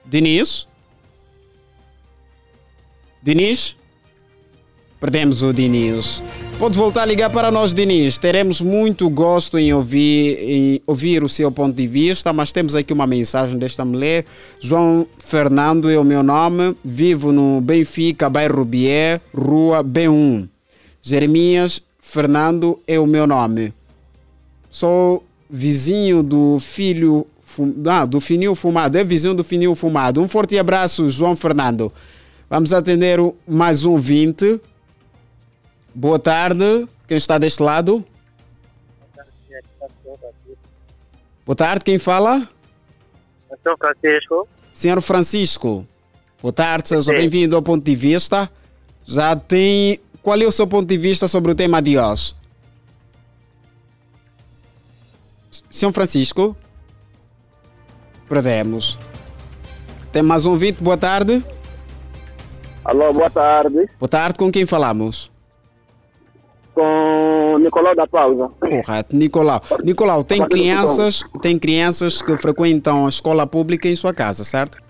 Diniz? Diniz? Perdemos o Diniz. Pode voltar a ligar para nós, Diniz. Teremos muito gosto em ouvir, em ouvir o seu ponto de vista, mas temos aqui uma mensagem desta mulher. João Fernando é o meu nome. Vivo no Benfica, bairro Bié, rua B1. Jeremias Fernando é o meu nome. Sou vizinho do filho fum... ah, do Finil Fumado. É vizinho do Finil Fumado. Um forte abraço, João Fernando. Vamos atender mais um 20. Boa tarde. Quem está deste lado? Boa tarde, quem fala? Sou Francisco. Senhor Francisco. Boa tarde, seja bem-vindo ao ponto de vista. Já tem qual é o seu ponto de vista sobre o tema de hoje? São Francisco? Perdemos. Tem mais um vídeo, boa tarde. Alô, boa tarde. Boa tarde, com quem falamos? Com Nicolau da Pausa. Correto, Nicolau. Nicolau, tem crianças, tem crianças que frequentam a escola pública em sua casa, certo?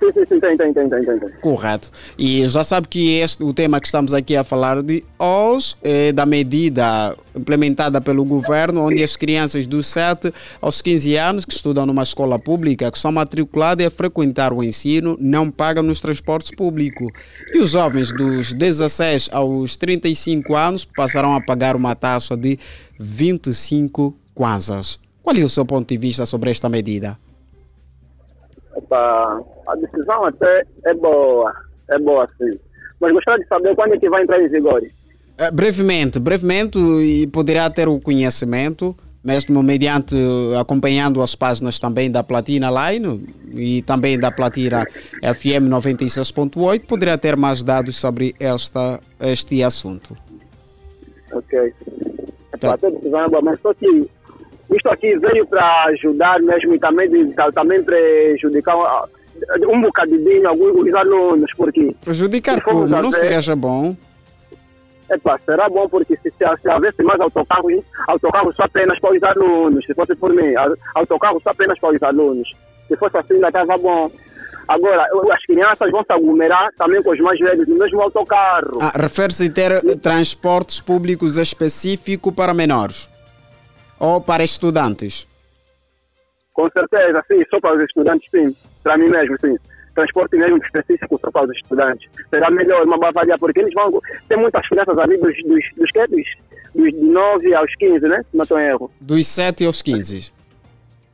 Sim, sim, sim, tem, tem, tem, tem, tem. Correto. E já sabe que este, o tema que estamos aqui a falar de hoje é da medida implementada pelo governo, onde as crianças dos 7 aos 15 anos que estudam numa escola pública, que são matriculadas a frequentar o ensino, não pagam nos transportes públicos. E os jovens dos 16 aos 35 anos passarão a pagar uma taxa de 25 kwanzas. Qual é o seu ponto de vista sobre esta medida? A decisão até é boa, é boa sim. Mas gostaria de saber quando é que vai entrar em vigor. É, brevemente, brevemente, e poderá ter o conhecimento, mesmo mediante acompanhando as páginas também da Platina Line e também da Platina FM 96.8, poderá ter mais dados sobre esta, este assunto. Ok. Tá. Até decisão é boa, mas só que isto aqui veio para ajudar mesmo e também, também prejudicar um bocadinho alguns alunos, porque... Prejudicar como? Não seria bom? Epa, será bom porque se, se, se houvesse mais autocarros, autocarros só apenas para os alunos, se fosse por mim, autocarros só apenas para os alunos. Se fosse assim ainda estava bom. Agora, as crianças vão se aglomerar também com os mais velhos no mesmo autocarro. Ah, Refere-se a ter transportes públicos específicos para menores? Ou para estudantes? Com certeza, sim, só para os estudantes, sim. Para mim mesmo, sim. Transporte mesmo específico só para os estudantes. Será melhor uma bavaria, porque eles vão. Tem muitas crianças ali dos, dos, dos, dos, dos de 9 aos 15, né? Se não estou em erro. Dos 7 aos 15.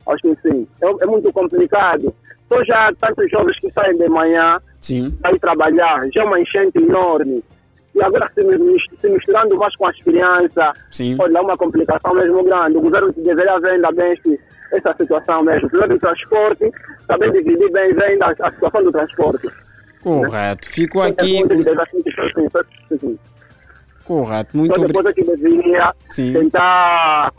Aos 15, sim. É, é muito complicado. Só já tantos jovens que saem de manhã, sim. saem trabalhar, já é uma enchente enorme. E agora se misturando mais com as crianças, Sim. pode dar uma complicação mesmo grande. O governo deveria ver ainda bem esse, essa situação mesmo. Primeiro do transporte, também dividir bem, bem a, situação do transporte. Correto. Fico aqui. Correto, muito obrigado. depois é que deveria Sim. tentar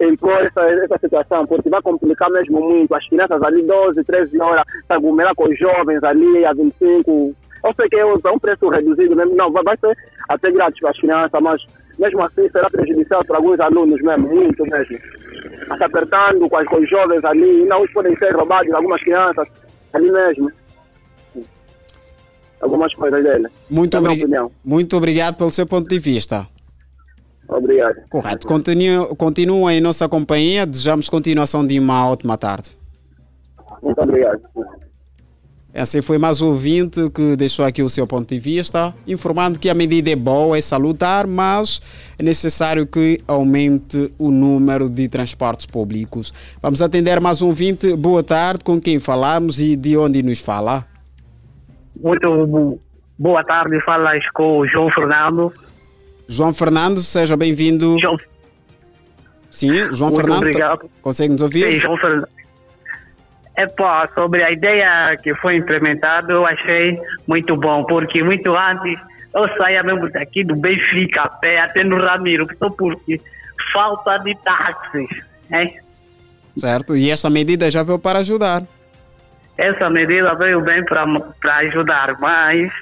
impor essa, essa situação, porque vai complicar mesmo muito. As crianças ali, 12, 13 horas, se aglomerar com os jovens ali, a 25, eu sei que é um preço reduzido mesmo, não, vai ser até grátis para as crianças, mas mesmo assim será prejudicial para alguns alunos mesmo, muito mesmo. Se apertando com, as, com os jovens ali, uns podem ser roubados, algumas crianças ali mesmo. Algumas coisas dele. Muito, obri muito obrigado pelo seu ponto de vista. Obrigado. Correto. Continua, continua em nossa companhia. Desejamos continuação de uma ótima tarde. Muito obrigado. Assim foi mais um ouvinte que deixou aqui o seu ponto de vista, informando que a medida é boa, é salutar, mas é necessário que aumente o número de transportes públicos. Vamos atender mais um ouvinte. Boa tarde, com quem falamos e de onde nos fala? Muito boa tarde, falas com o João Fernando. João Fernando, seja bem-vindo. João. Sim, João Muito Fernando. obrigado. Consegue nos ouvir? Sim, João Fernando. É pá, sobre a ideia que foi implementada, eu achei muito bom, porque muito antes eu saía mesmo daqui do Benfica a pé até no Ramiro, só porque falta de táxis. Hein? Certo, e esta medida já veio para ajudar. Essa medida veio bem para ajudar, mas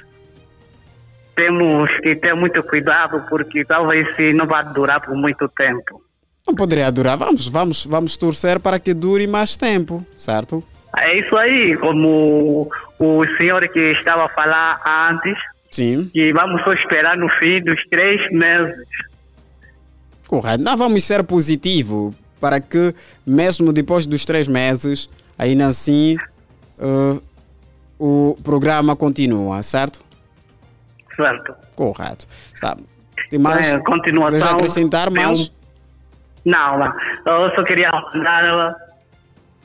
temos que ter muito cuidado, porque talvez não vai durar por muito tempo. Não poderia durar. Vamos, vamos, vamos torcer para que dure mais tempo, certo? É isso aí, como o senhor que estava a falar antes, Sim. que vamos só esperar no fim dos três meses. Correto. Não vamos ser positivo para que, mesmo depois dos três meses, ainda assim uh, o programa continua, certo? Certo. Correto. Está. Tem mais? É, continuação. Deseja acrescentar mais? Não. Eu só queria dar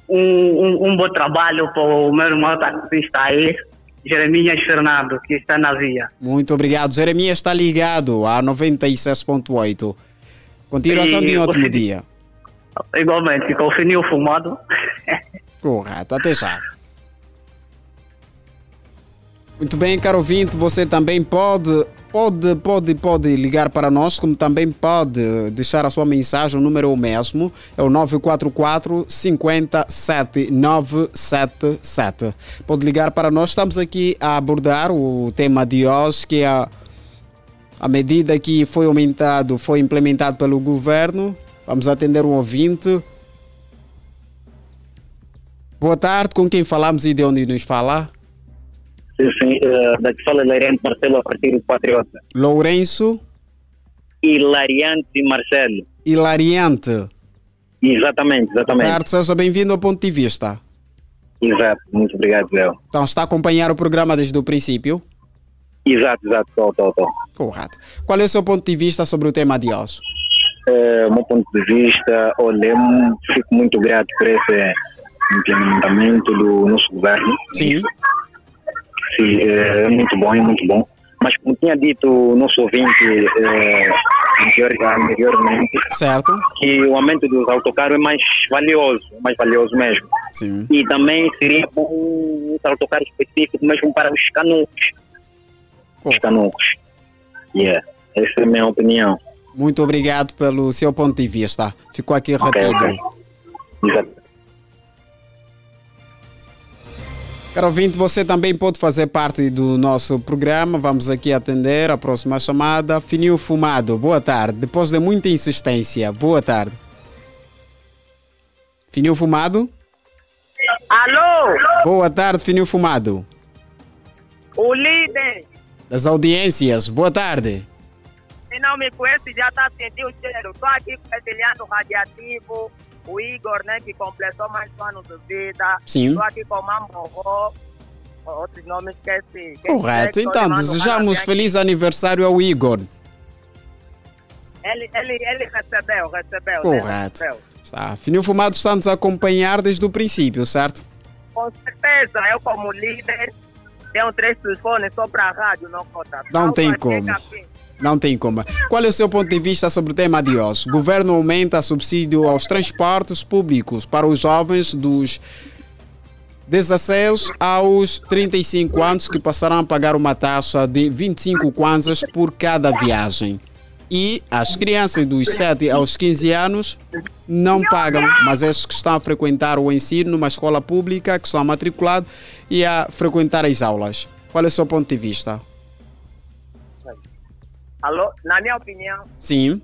um, um, um bom trabalho para o meu irmão taxista aí, Jeremias Fernando, que está na via. Muito obrigado. Jeremias está ligado a 96.8. Continuação E de um ótimo você- dia. Igualmente, com o fininho fumado. Correto, até já. Muito bem, caro ouvinte, você também pode, pode, pode, pode ligar para nós, como também pode deixar a sua mensagem, o número é o mesmo, é o 944 57 977. Pode ligar para nós, estamos aqui a abordar o tema de hoje, que é a, a medida que foi aumentado, foi implementado pelo governo. Vamos atender um ouvinte. Boa tarde, com quem falamos e de onde nos fala? Sim, sim. eh, daqui fala Hilariante Marcelo a partir do Patriota. Lourenço Hilariante Marcelo. Hilariante. Exatamente, exatamente. tarde, seja bem-vindo ao ponto de vista. Exato, muito obrigado, Léo. Então, está a acompanhar o programa desde o princípio? Exato, exato, estou, estou, estou. Correto. Qual é o seu ponto de vista sobre o tema de hoje? O meu ponto de vista, olha, eu fico muito grato por esse implementamento do nosso governo. Sim. Sim, eh, é muito bom, é muito bom. Mas como tinha dito o nosso ouvinte anterior- anteriormente, Certo. que o aumento dos autocarros é mais valioso, mais valioso mesmo. Sim. E também seria bom um autocarro específico mesmo para os canucos. Os canucos. Yeah. Essa é a minha opinião. Muito obrigado pelo seu ponto de vista. Ficou aqui Ok, retido. ok. Caro ouvinte, você também pode fazer parte do nosso programa. Vamos aqui atender a próxima chamada. Fininho Fumado, boa tarde. Depois de muita insistência, boa tarde. Fininho Fumado? Alô? Boa tarde, Fininho Fumado. O líder, Das audiências, boa tarde. se não me conhece, já está sentindo o cheiro. Estou aqui com Leandro Radiativo, o Igor, né, que completou mais um ano de vida. Sim. Estou aqui com o Mamboró, outros nomes esqueci. Correto. Então, desejamos feliz aniversário ao Igor. Ele, ele, ele recebeu, recebeu. né, Correto. recebeu. Está. Fininho Fumado está nos a acompanhar desde o princípio, certo? Com certeza, eu como líder, tenho três telefones só para a rádio, não conta. Não tem Salva, como. aqui. Não tem como. Qual é o seu ponto de vista sobre o tema de hoje? Governo aumenta subsídio aos transportes públicos para os jovens dos 16 aos 35 anos que passarão a pagar uma taxa de 25 kwanzas por cada viagem. E as crianças dos 7 aos 15 anos não pagam, mas estes que estão a frequentar o ensino numa escola pública, que são matriculados e a frequentar as aulas. Qual é o seu ponto de vista? Alô, na minha opinião, Sim.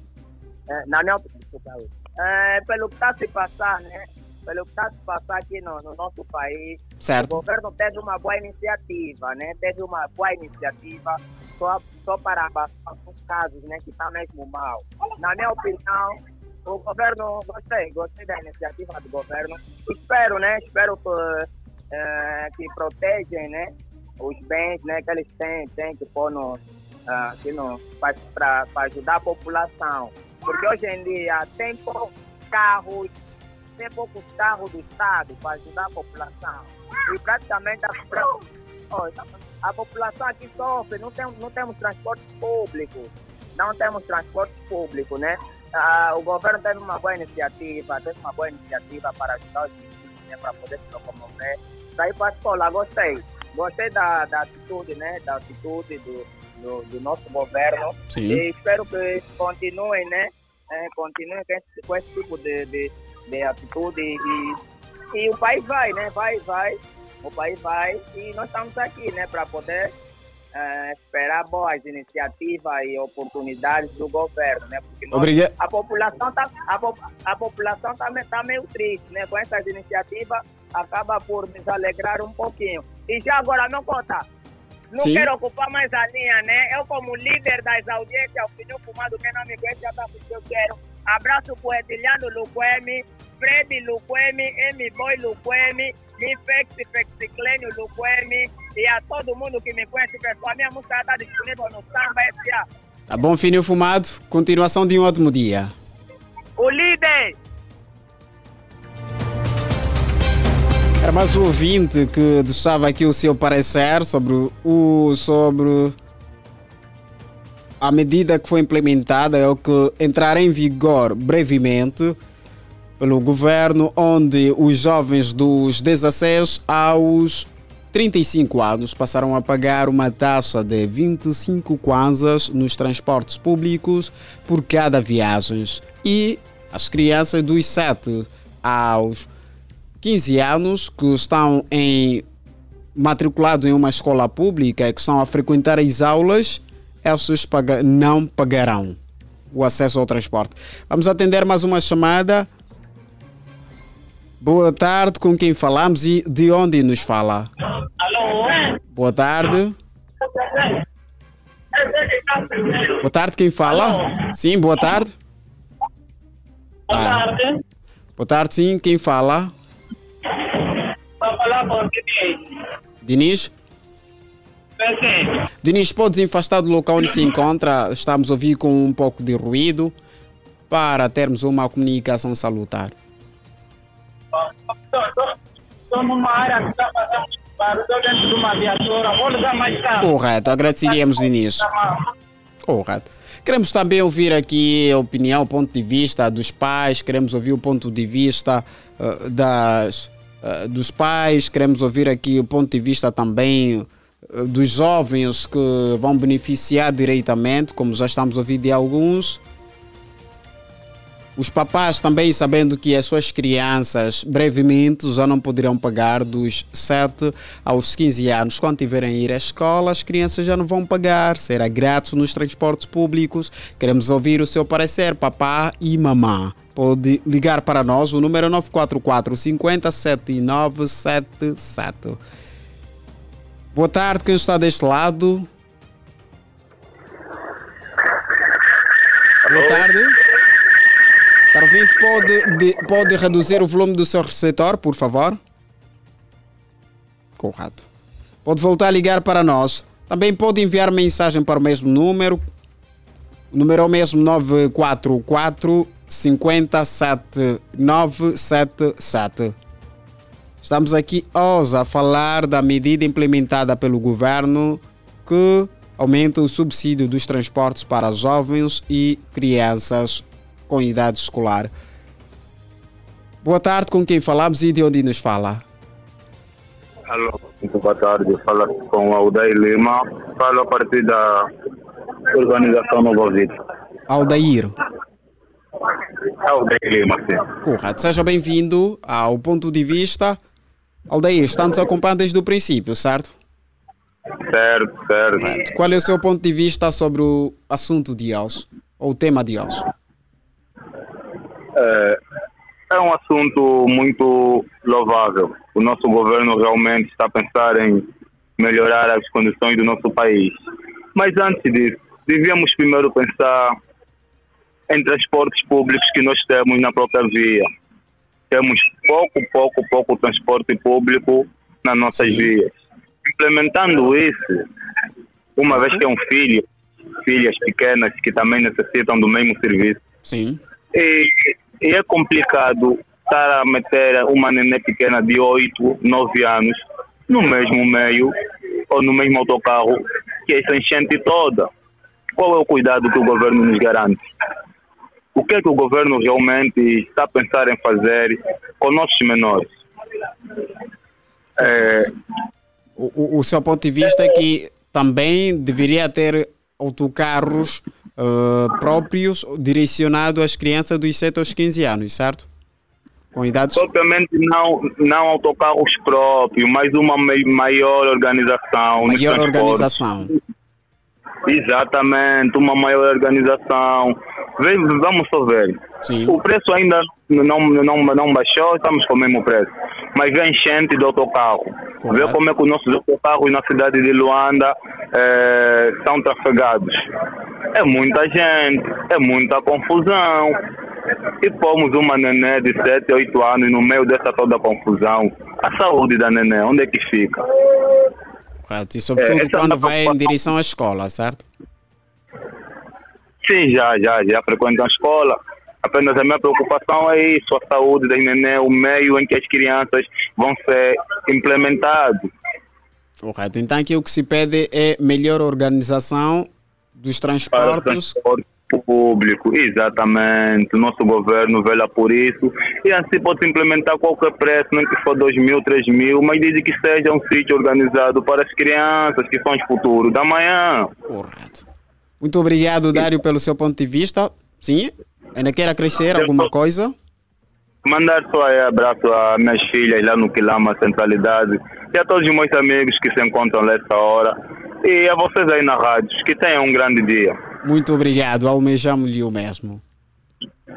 É, na minha opinião, é, pelo que está se passar, né? Pelo que está se passar aqui no, no nosso país, Certo. o governo teve uma boa iniciativa, né? Teve uma boa iniciativa só, só para os casos, né? Que está mesmo mal. Na minha opinião, o governo, gostei, gostei da iniciativa do governo. Espero, né? Espero que, é, que protegem, né? Os bens, né? Que eles têm, têm que pôr no, ah, aqui no, para ajudar a população. Porque hoje em dia tem poucos carros, tem poucos carros do Estado para ajudar a população. E praticamente a, a população aqui sofre, não, tem, não temos transporte público. não temos transporte público, né? Ah, o governo teve uma boa iniciativa, teve uma boa iniciativa para ajudar os meninos né, para poder se locomover. Daí a escola, gostei. Gostei da, da atitude, né? Da atitude do, do, do nosso governo. Sim. E espero que continuem, né? É, continuem com esse, com esse tipo de, de, de atitude e, e o país vai, né? Vai, vai. O país vai e nós estamos aqui, né? Para poder eh, esperar boas iniciativas e oportunidades do governo, né? Porque nós- a população tá, a, a população tá, me- tá meio triste, né? Com essas iniciativas acaba por nos alegrar um pouquinho. E já agora não conta. Não Sim. quero ocupar mais a linha, né? Eu como líder das audiências, o Pneu Fumado, quem não me conhece já sabe o que eu quero. Abraço pro Ediliano Luquemi, Fred Luquemi, M Boy Luquemi, Mifex Fexiclênio Luquemi e a todo mundo que me conhece, pessoal. Minha música está disponível no Samba S.A. Tá bom, Fininho Fumado. Continuação de um ótimo dia. O líder! Era mais um ouvinte que deixava aqui o seu parecer sobre o sobre a medida que foi implementada é o que entrará em vigor brevemente pelo governo, onde os jovens dos 16 aos 35 anos passaram a pagar uma taxa de 25 kwanzas nos transportes públicos por cada viagem e as crianças dos 7 aos 15 anos que estão em matriculados em uma escola pública e que estão a frequentar as aulas, esses paga- não pagarão o acesso ao transporte. Vamos atender mais uma chamada. Boa tarde, com quem falamos e de onde nos fala? Alô? Boa tarde. Boa tarde, quem fala? Sim, boa tarde. Boa Ah. tarde. Boa tarde, sim, quem fala? Diniz. Sim. Diniz, podes afastar do local onde se encontra? Estamos a ouvir com um pouco de ruído para termos uma comunicação salutar. Área que está dentro de uma viatura, mais. Correto, agradeceríamos, Diniz. Correto. Queremos também ouvir aqui a opinião, o ponto de vista dos pais, queremos ouvir o ponto de vista eh, das, eh, dos pais, queremos ouvir aqui o ponto de vista também eh, dos jovens que vão beneficiar diretamente, como já estamos a ouvir de alguns. Os papás também sabendo que as suas crianças brevemente já não poderão pagar dos 7 aos 15 anos. Quando tiverem ir à escola, as crianças já não vão pagar, será grátis nos transportes públicos. Queremos ouvir o seu parecer, papá e mamã. Pode ligar para nós, o número é 944 50 7977. Boa tarde, quem está deste lado? Boa tarde. Caro ouvinte, pode, de- pode reduzir o volume do seu receptor, por favor? Correto. Pode voltar a ligar para nós. Também pode enviar mensagem para o mesmo número. O número é o mesmo 944 57 977. Estamos aqui hoje a falar da medida implementada pelo governo que aumenta o subsídio dos transportes para jovens e crianças com idade escolar. Boa tarde, com quem falamos e de onde nos fala? Alô, muito boa tarde. Fala com o Aldair Lima. Falo a partir da organização Novo Vida. Aldair. Aldair Lima, sim. Correto. Seja bem-vindo ao ponto de vista. Aldair, estamos acompanhando desde o princípio, certo? Certo, certo. Qual é o seu ponto de vista sobre o assunto de hoje? Ou o tema de hoje? É, é um assunto muito louvável. O nosso governo realmente está a pensar em melhorar as condições do nosso país. Mas antes disso, devíamos primeiro pensar em transportes públicos que nós temos na própria via. Temos pouco, pouco, pouco transporte público nas nossas vias. Implementando isso, uma vez que é um filho, filhas pequenas que também necessitam do mesmo serviço, Sim. e, e é complicado estar a meter uma neném pequena de 8, 9 anos no mesmo meio ou no mesmo autocarro que essa enchente toda. qual é o cuidado que o governo nos garante? O que é que o governo realmente está a pensar em fazer com nossos menores? É... O, o, o seu ponto de vista é que também deveria ter autocarros uh, próprios direcionados às crianças dos 7 aos 15 anos, certo? Com idades... Propriamente não, não autocarros próprios, mas uma maior organização. Maior organização. Exatamente, uma maior organização. Vamos só ver. Sim. O preço ainda não, não, não baixou, estamos com o mesmo preço. Mas vem enchente de autocarro. Correto. Vê como é que os nossos autocarros na cidade de Luanda eh, são trafegados. É muita gente, é muita confusão. E pomos uma neném de 7, 8 anos no meio dessa toda confusão. A saúde da neném, onde é que fica? Correto. E sobretudo é, quando vai em direção à escola, certo? Sim, já, já, já frequento a escola. Apenas a minha preocupação é isso, a saúde da neném, o meio em que as crianças vão ser implementados. Correto. Então aqui o que se pede é melhor organização dos transportes. Transporte público, exatamente. O nosso governo vela por isso. E assim pode implementar qualquer preço, nem que for 2 mil, 3 mil, mas desde que seja um sítio organizado para as crianças, que são os futuros da manhã. Correto. Muito obrigado, Dário, pelo seu ponto de vista. Sim? Ainda quer acrescer alguma coisa? Mandar só aí abraço às minhas filhas lá no Quilama Centralidade e a todos os meus amigos que se encontram nessa hora e a vocês aí na rádio. Que tenham um grande dia. Muito obrigado. Almejamos-lhe o mesmo.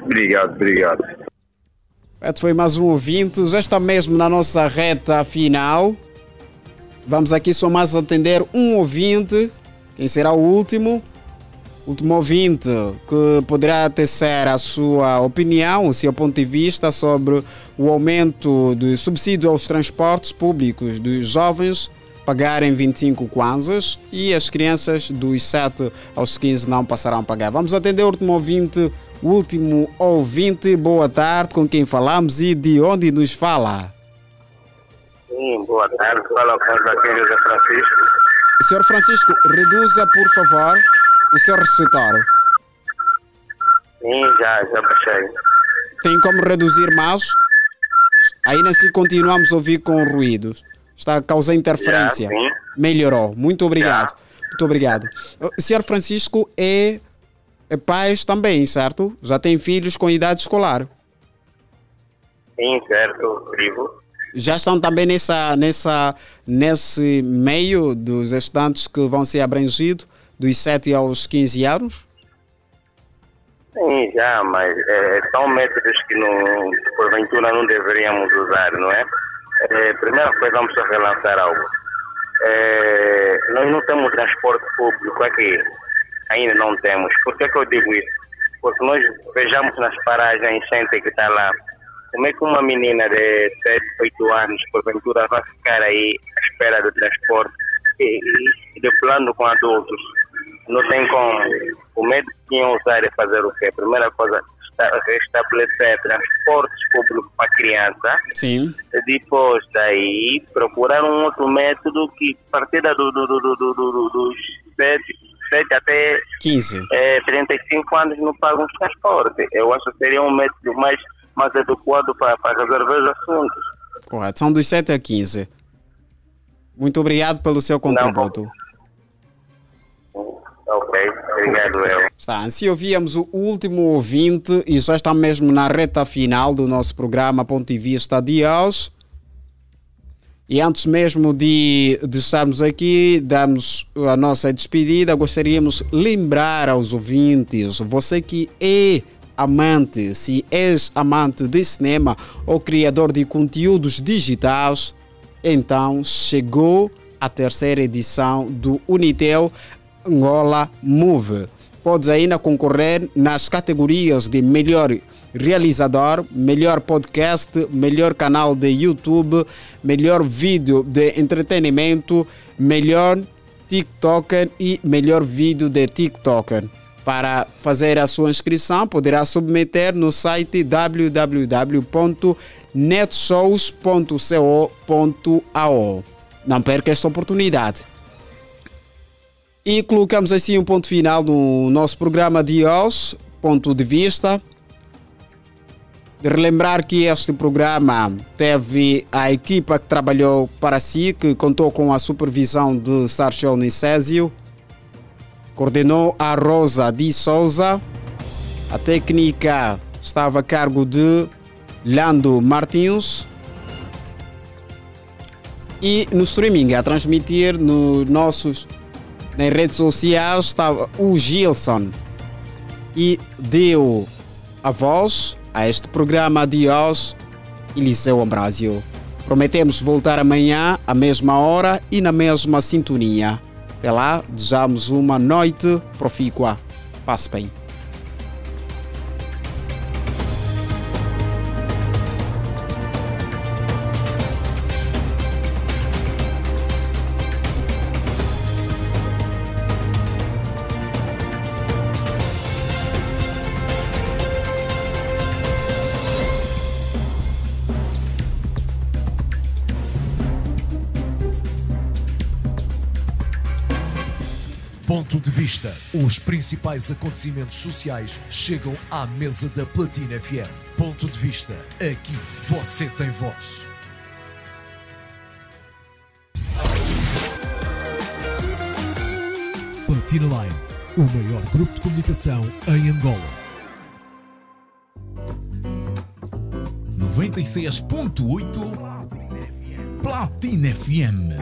Obrigado, obrigado. Este foi mais um ouvinte. Já está mesmo na nossa reta final. Vamos aqui só mais atender um ouvinte. Quem será o último? último ouvinte que poderá tecer a sua opinião, o seu ponto de vista sobre o aumento de subsídio aos transportes públicos dos jovens pagarem 25 kwanzas e as crianças dos 7 aos 15 não passarão a pagar. Vamos atender o último ouvinte, o último ouvinte. Boa tarde, com quem falamos e de onde nos fala? Sim, boa tarde. Fala com o José Francisco. Senhor Francisco, reduza, por favor, o seu receptor? Sim, já, já baixei. Tem como reduzir mais? Ainda assim continuamos a ouvir com ruídos. Está a causar interferência. Já, Melhorou. Muito obrigado. Já. Muito obrigado. O senhor Francisco é, é pai também, certo? Já tem filhos com idade escolar? Sim, certo. Vivo. Já estão também nessa, nessa, nesse meio dos estudantes que vão ser abrangidos dos 7 aos 15 anos? Sim, já, mas é, são métodos que não, porventura não deveríamos usar, não é? É primeira coisa, vamos relançar algo. É, nós não temos transporte público aqui, ainda não temos. Por que, que eu digo isso? Porque nós vejamos nas paragens gente que está lá. Como é que uma menina de 7, 8 anos, porventura, vai ficar aí à espera do transporte e, e, de plano com adultos? não tem como. O médico tinha usar e fazer o quê? Primeira coisa, restabelecer transportes públicos para criança. Sim. Depois daí procurar um outro método que a partir do, do, do, do, do, do, dos 7, 7 até 15. É, 35 anos não pagam transporte. Eu acho que seria um método mais, mais adequado para, para resolver os assuntos. Correto. São dos 7 a 15. Muito obrigado pelo seu contributo. Não, Ok, obrigado, eu. Está, assim ouvíamos o último ouvinte e já está mesmo na reta final do nosso programa Ponto de Vista de hoje. E antes mesmo de, de estarmos aqui, damos a nossa despedida, gostaríamos lembrar aos ouvintes, você que é amante, se és amante de cinema ou criador de conteúdos digitais, então chegou a terceira edição do Unitel Angola Move. Podes ainda concorrer nas categorias de melhor realizador, melhor podcast, melhor canal de YouTube, melhor vídeo de entretenimento, melhor TikToker e melhor vídeo de TikToker. Para fazer a sua inscrição, poderá submeter no site www.netshows.co.ao. Não perca esta oportunidade. E colocamos assim um ponto final no nosso programa de hoje, ponto de vista. De relembrar que este programa teve a equipa que trabalhou para si, que contou com a supervisão de Sarchel Nicésio, coordenou a Rosa Di Souza, a técnica estava a cargo de Lando Martins e no streaming a transmitir nos nossos nas redes sociais estava o Gilson e deu a voz a este programa de hoje Eliseu Ambrásio. Prometemos voltar amanhã à mesma hora e na mesma sintonia. Até lá, desejamos uma noite profícua. Passe bem. Os principais acontecimentos sociais chegam à mesa da Platina FM. Ponto de vista. Aqui você tem voz. Platina Line, o maior grupo de comunicação em Angola. 96.8 Platina FM. Platina FM.